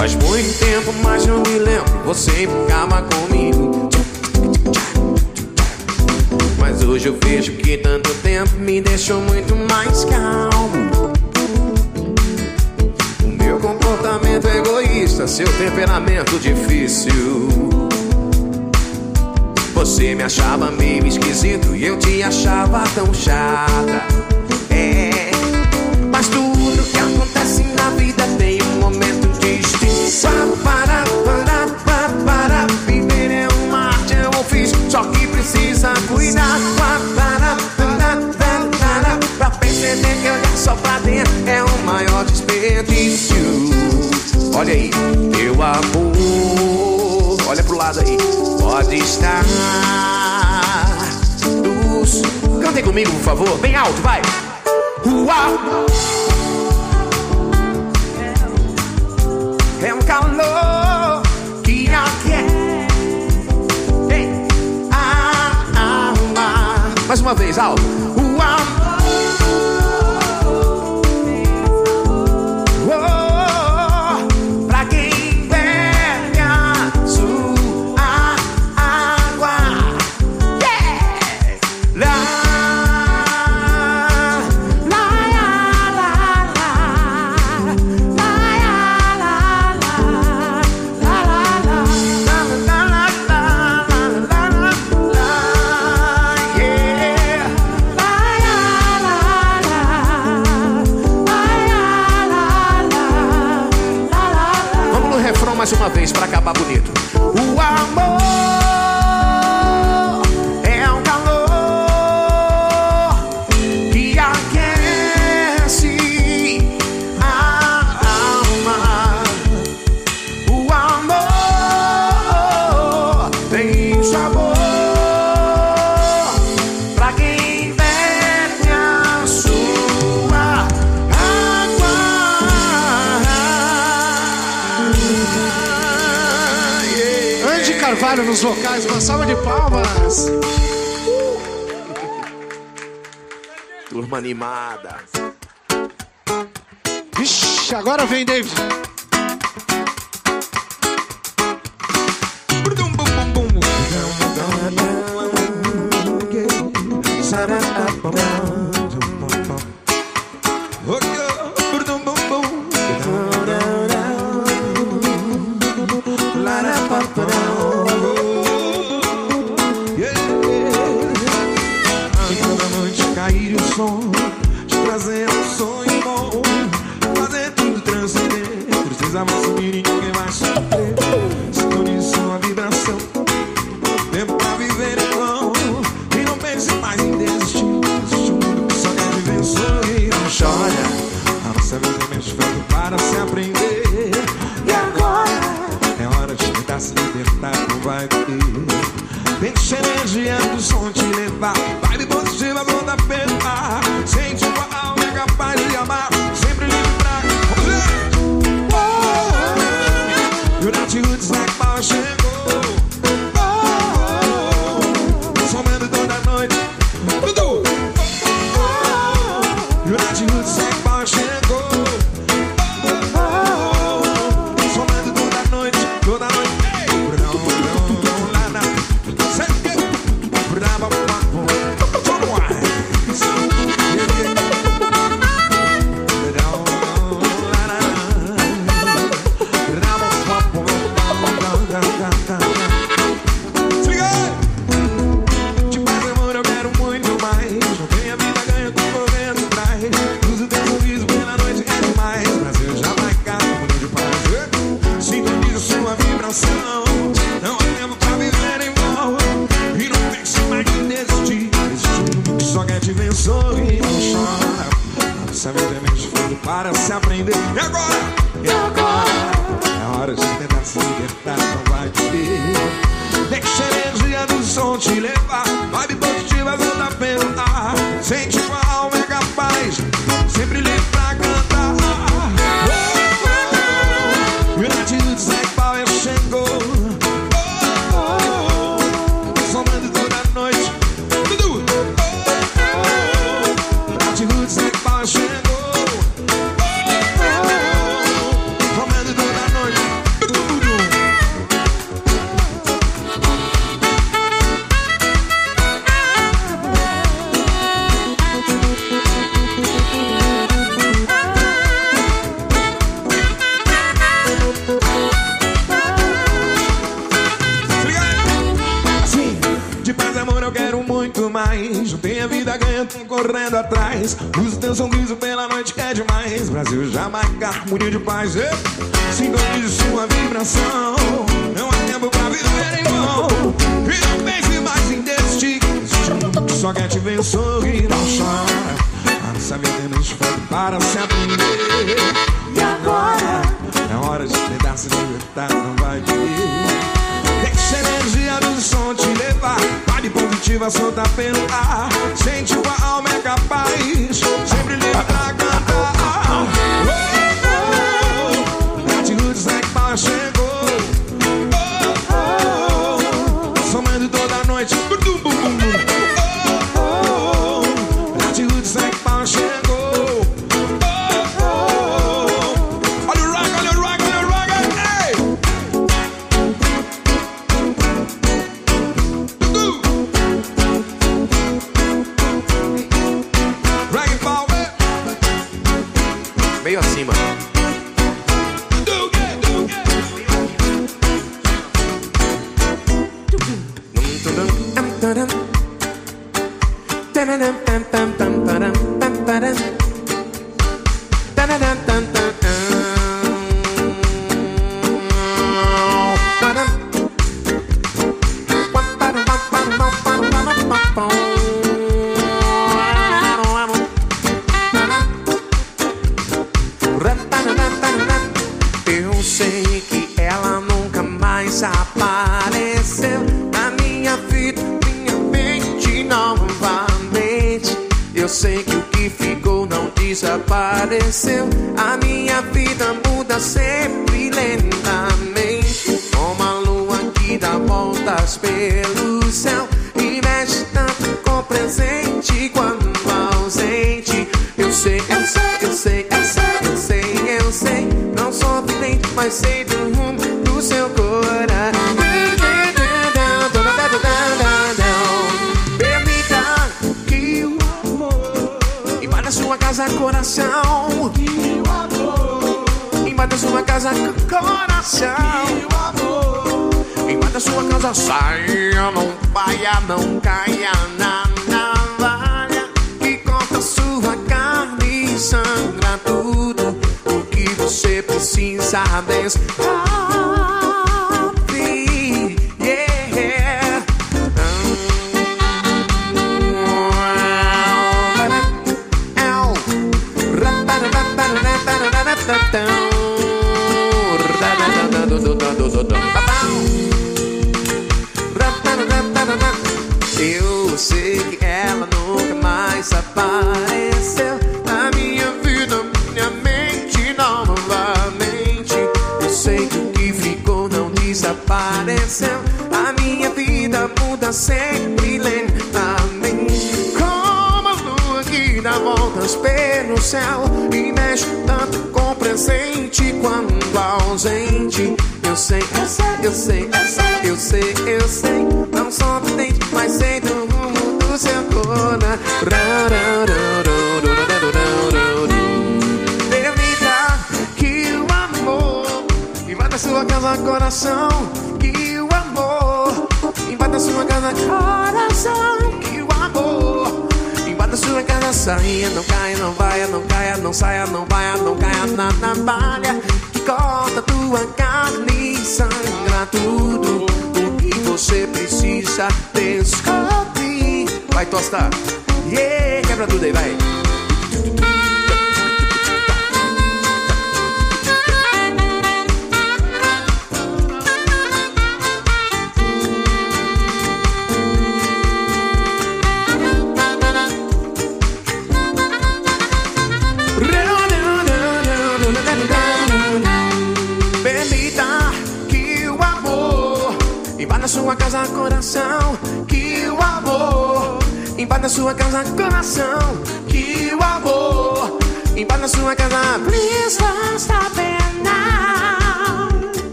Faz muito tempo, mas eu me lembro. Você eu vejo que tanto tempo me deixou muito mais calmo. O meu comportamento é egoísta, seu temperamento difícil. Você me achava meio esquisito e eu te achava tão chata. É, mas tudo que acontece na vida tem um momento de extinção. Olha aí, meu amor, olha pro lado aí. Pode estar luz. Cantem comigo, por favor, bem alto, vai. Uau! É um calor que aquece. Ei, a. Mais uma vez, alto. pra acabar bonito. Animada.
Ixi, agora vem, David.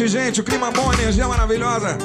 Seguinte, gente, o clima bom, energia maravilhosa.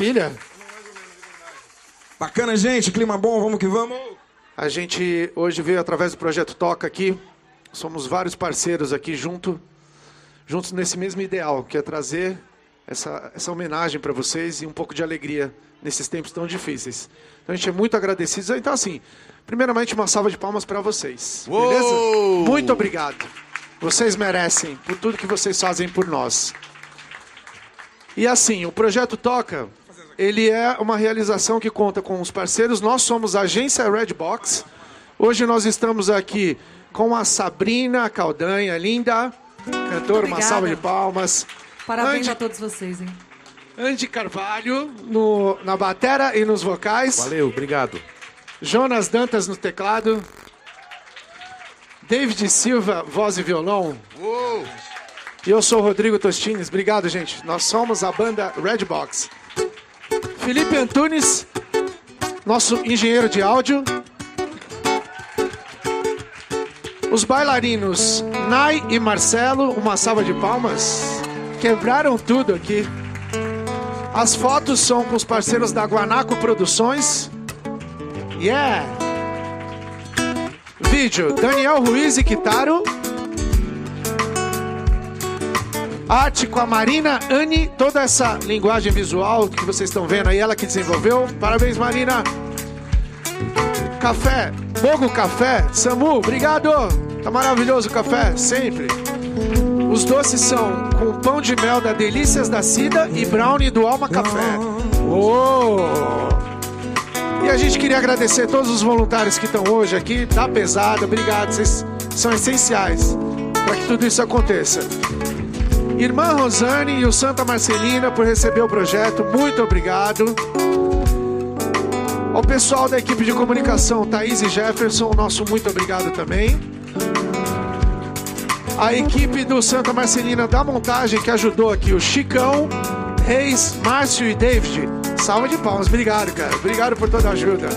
Maravilha.
Bacana, gente. Clima bom, vamos que vamos.
A gente hoje veio através do projeto Toca aqui. Somos vários parceiros aqui junto, juntos nesse mesmo ideal, que é trazer essa, essa homenagem para vocês e um pouco de alegria nesses tempos tão difíceis. Então a gente é muito agradecido. Então assim, primeiramente uma salva de palmas para vocês. Beleza?
Uou!
Muito obrigado. Vocês merecem por tudo que vocês fazem por nós. E assim, o projeto Toca, ele é uma realização que conta com os parceiros. Nós somos a agência Redbox. Hoje nós estamos aqui com a Sabrina Caldanha, linda, cantora, uma salva de palmas.
Parabéns
Andy,
a todos vocês, hein?
Andy Carvalho no, na batera e nos vocais.
Valeu, obrigado.
Jonas Dantas no teclado. David Silva, voz e violão.
Uou!
E eu sou o Rodrigo Tostines. Obrigado, gente. Nós somos a banda Redbox. Felipe Antunes, nosso engenheiro de áudio. Os bailarinos Nai e Marcelo, uma salva de palmas. Quebraram tudo aqui. As fotos são com os parceiros da Guanaco Produções. Yeah! Vídeo: Daniel Ruiz e Kitaro. Arte com a Marina Anne, toda essa linguagem visual que vocês estão vendo aí, ela que desenvolveu. Parabéns, Marina. Café, Bogo Café, Samu, obrigado. Tá maravilhoso o café, sempre. Os doces são com pão de mel da Delícias da Cida e brownie do Alma Café. Uou! E a gente queria agradecer todos os voluntários que estão hoje aqui, da pesada, obrigado, vocês são essenciais para que tudo isso aconteça. Irmã Rosane e o Santa Marcelina por receber o projeto, muito obrigado. Ao pessoal da equipe de comunicação, Thaís e Jefferson, nosso muito obrigado também. A equipe do Santa Marcelina da montagem que ajudou aqui, o Chicão, Reis, Márcio e David. Salva de palmas, obrigado, cara. Obrigado por toda a ajuda.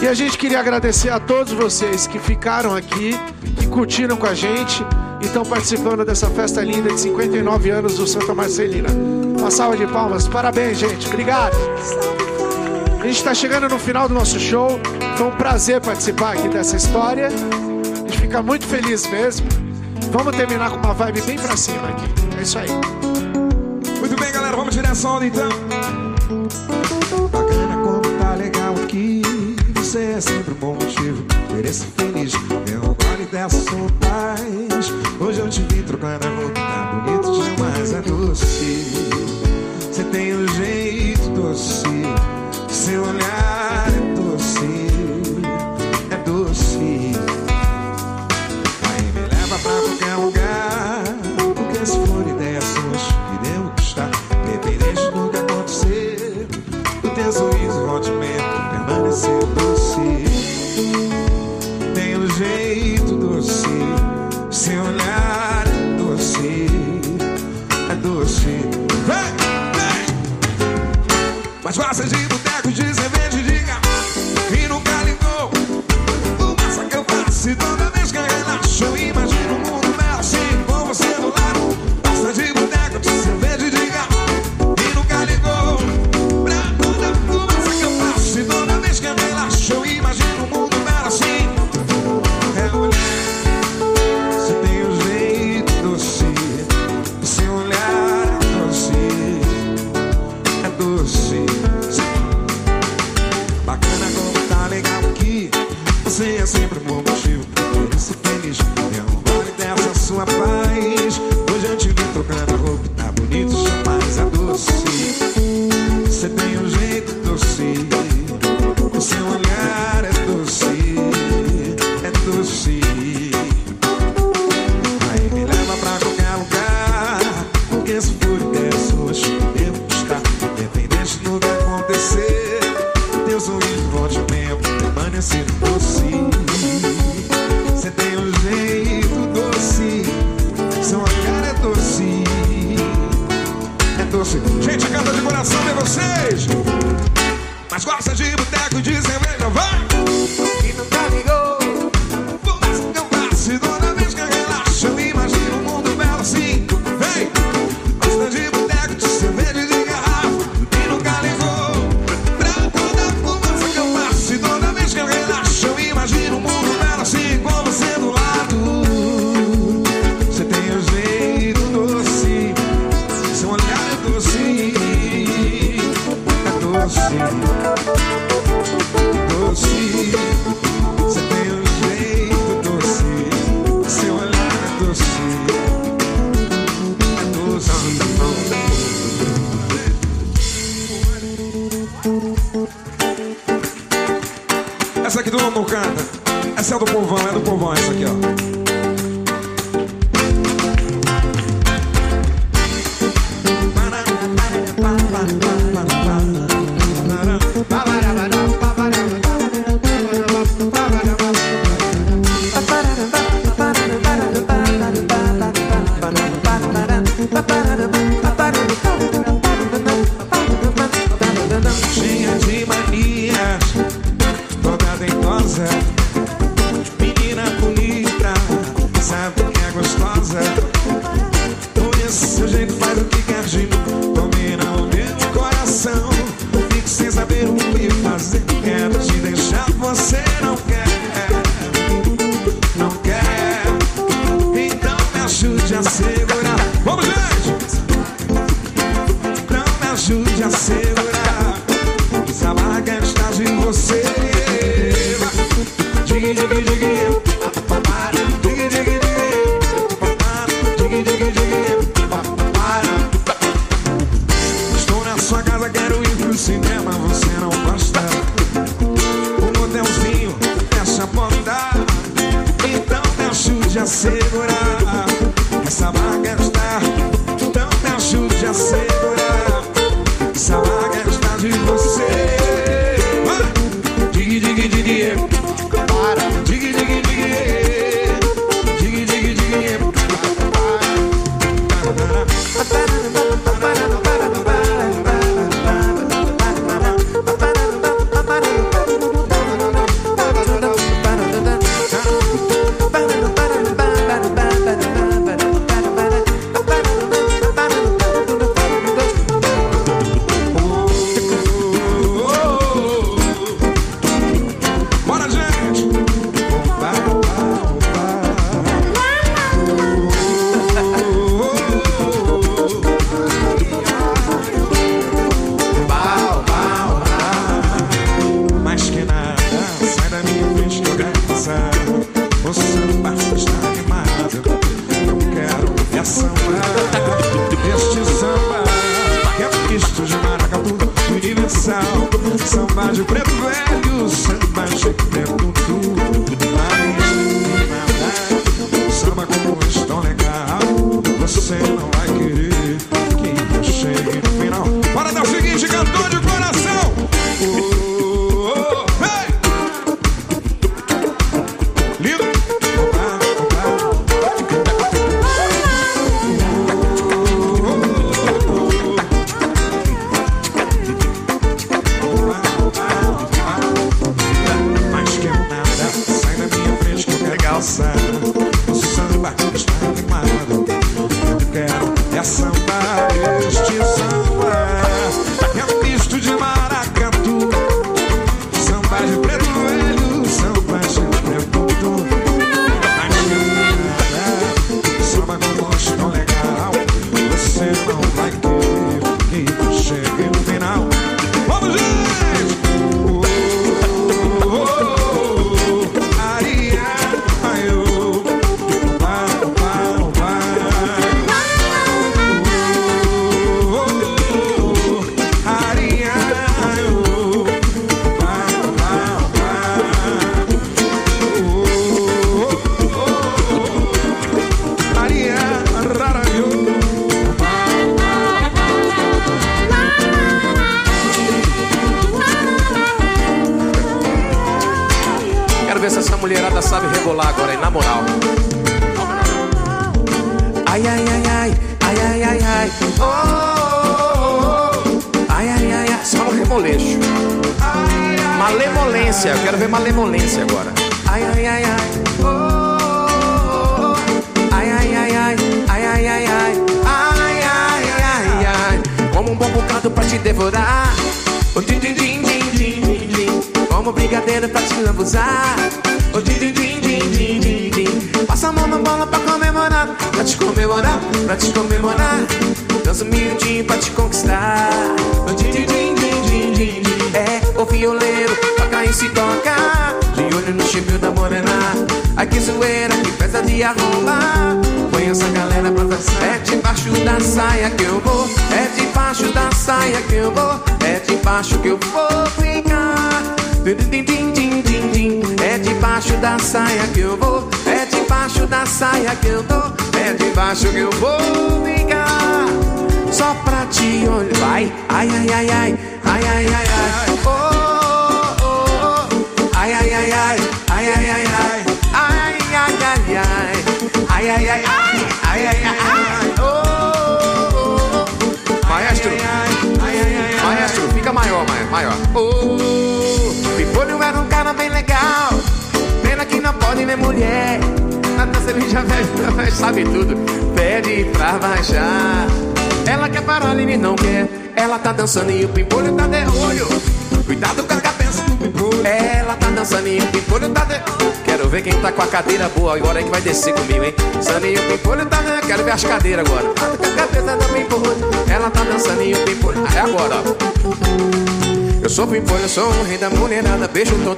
E a gente queria agradecer a todos vocês que ficaram aqui, que curtiram com a gente e estão participando dessa festa linda de 59 anos do Santa Marcelina. Uma salva de palmas, parabéns, gente. Obrigado. A gente está chegando no final do nosso show. Foi um prazer participar aqui dessa história. A gente fica muito feliz mesmo. Vamos terminar com uma vibe bem pra cima aqui. É isso aí.
Muito bem, galera, vamos tirar onda então. Você é sempre um bom motivo. Ser feliz. Eu gole dessa sua paz. Hoje eu te vi trocando a roupa. Tá bonito demais, é doce. Você tem um jeito doce. Seu olhar é doce. É doce. Aí me leva pra qualquer lugar. Vem! Mas gosta de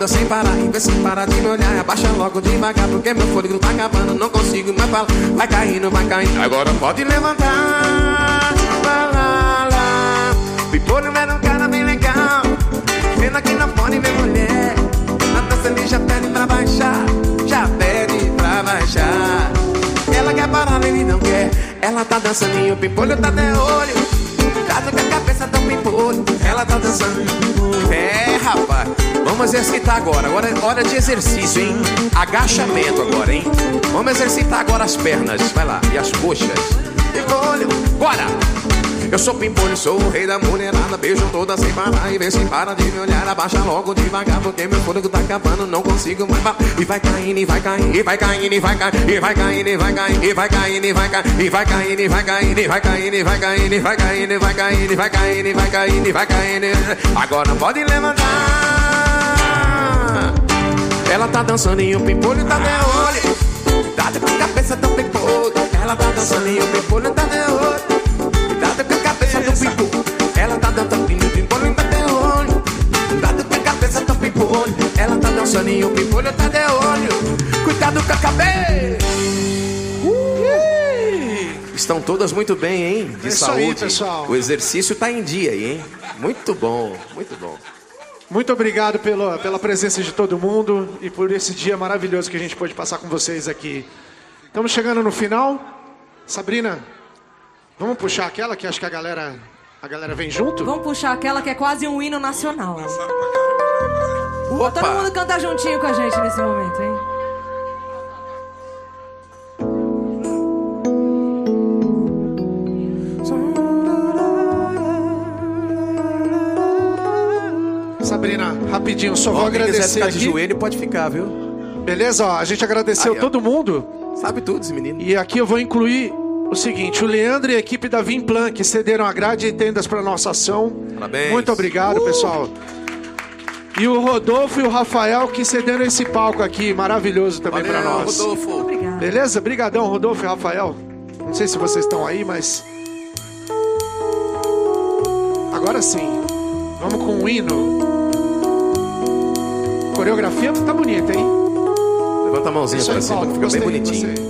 Sem
parar, e vê se para de me olhar Abaixa logo devagar, porque meu fôlego tá acabando Não consigo mais falar, vai caindo, vai caindo. Agora pode levantar lá, lá, era um cara bem legal Pena que não pode ver mulher Na dança ele já pede pra baixar Já pede pra baixar. Ela quer parar, ele não quer. Ela tá dançando e o pimpolho tá de olho. Cuidado com a cabeça do pimpolho Ela tá dançando Vamos exercitar agora Agora é hora de exercício, hein Agachamento agora, hein Vamos exercitar agora as pernas Vai lá, e as coxas Pimpolho, bora eu sou pimpolho, sou o rei da mulherada Beijo toda sem parar e vê se para de me olhar Abaixa logo devagar porque meu fôlego tá acabando Não consigo mais parar E vai caindo, e vai caindo, e vai caindo, e vai caindo E vai caindo, e vai caindo, e vai caindo, e vai caindo E vai caindo, e vai caindo, e vai caindo, e vai caindo E vai caindo, e vai caindo, e vai caindo, e vai caindo, e vai caindo Agora pode levantar Ela tá dançando e o pimpolho tá de olho Cuidado com a cabeça do pimpolho Ela tá dançando e o pimpolho tá de olho Cuidado com a cabeça do pimpolho Ela tá dançando e o pimpolho tá de olho Cuidado com a cabeça do pimpolho Ela tá dançando e o pimpolho tá de olho Cuidado com a cabeça Estão todas muito bem, hein? De
É
saúde.
aí.
O exercício tá em dia aí, hein? Muito bom, muito bom.
Muito obrigado pela, pela presença de todo mundo e por esse dia maravilhoso que a gente pôde passar com vocês aqui. Estamos chegando no final. Sabrina, vamos puxar aquela que acho que a galera, a galera vem junto?
Vamos puxar aquela que é quase um hino nacional. Todo mundo canta juntinho com a gente nesse momento, hein?
Sabrina, rapidinho, só vou
Ó, quem quiser
agradecer
ficar de
aqui.
joelho pode ficar, viu?
Beleza? Ó, a gente agradeceu
Aí, ó.
todo mundo.
Sabe tudo esse menino.
E aqui eu vou incluir o seguinte: o Leandro e a equipe da Vimplan que cederam a grade e tendas para nossa ação.
Parabéns.
Muito obrigado, pessoal. E o Rodolfo e o Rafael que cederam esse palco aqui, maravilhoso também para nós.
Rodolfo.
Obrigada.
Beleza? Brigadão, Rodolfo e Rafael. Não sei se vocês estão aí, mas agora sim. Vamos com o hino. Coreografia tá bonita, hein?
Levanta a mãozinha
aí,
pra cima que fica bem bonitinho.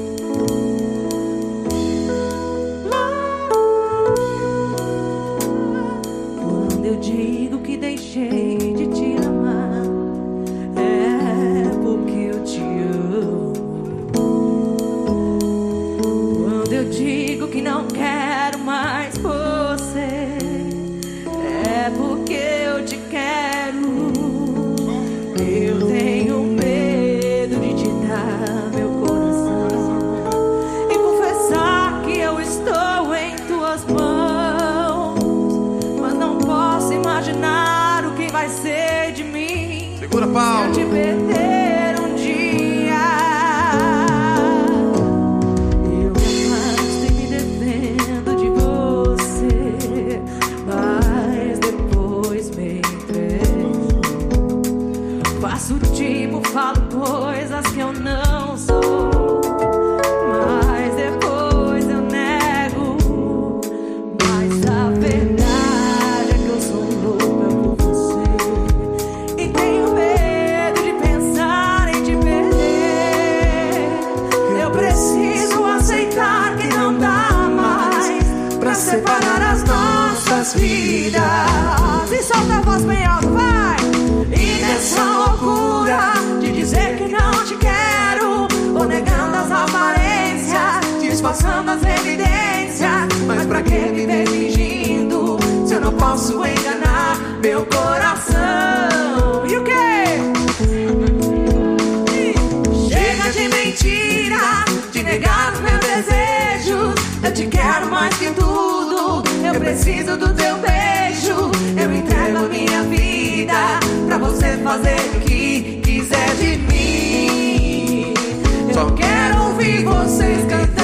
falsando as evidências. Mas pra que viver fingindo se eu não posso enganar meu coração? E o que? Chega de mentira, de negar os meus desejos. Eu te quero mais que tudo. Eu preciso do teu beijo. Eu entrego a minha vida pra você fazer o que quiser de mim. Só quero ouvir vocês cantar.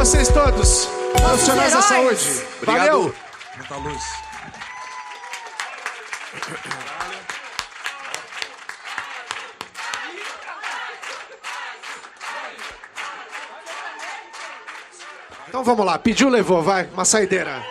vocês
todos, profissionais da saúde. Valeu.
Muita luz.
Então vamos lá, pediu, levou, vai, uma saideira.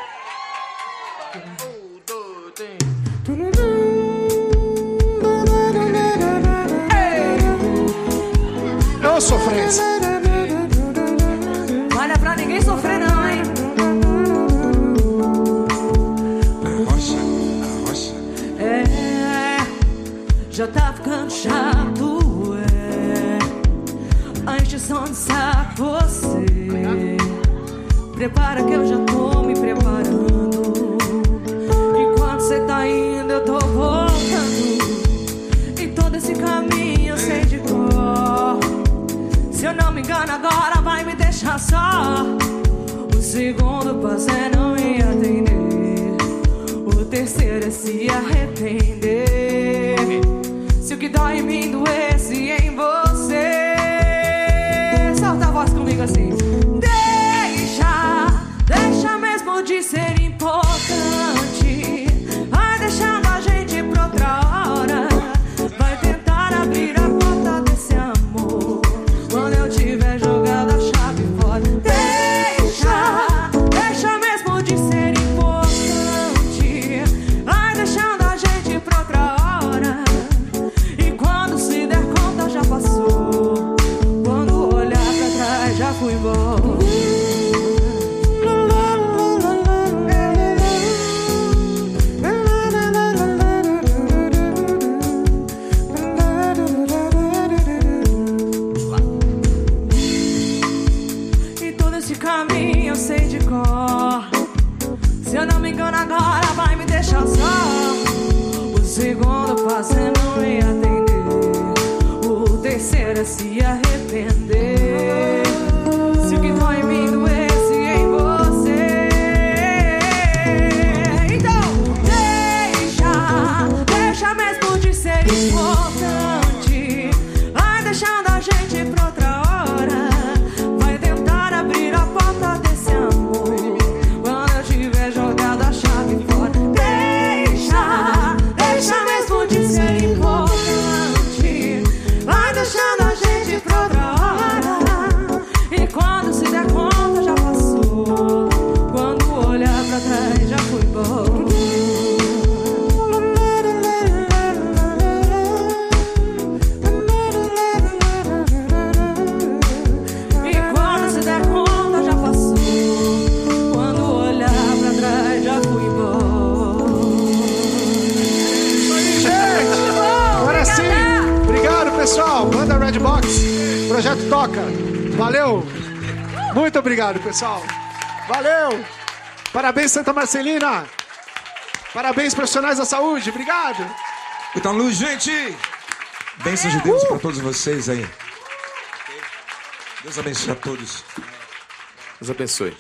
Obrigado, pessoal. Valeu. Parabéns, Santa Marcelina. Parabéns, profissionais da saúde. Obrigado.
Então, luz, gente. Bênçãos de Deus uh! para todos vocês aí. Deus abençoe a todos.
Deus abençoe.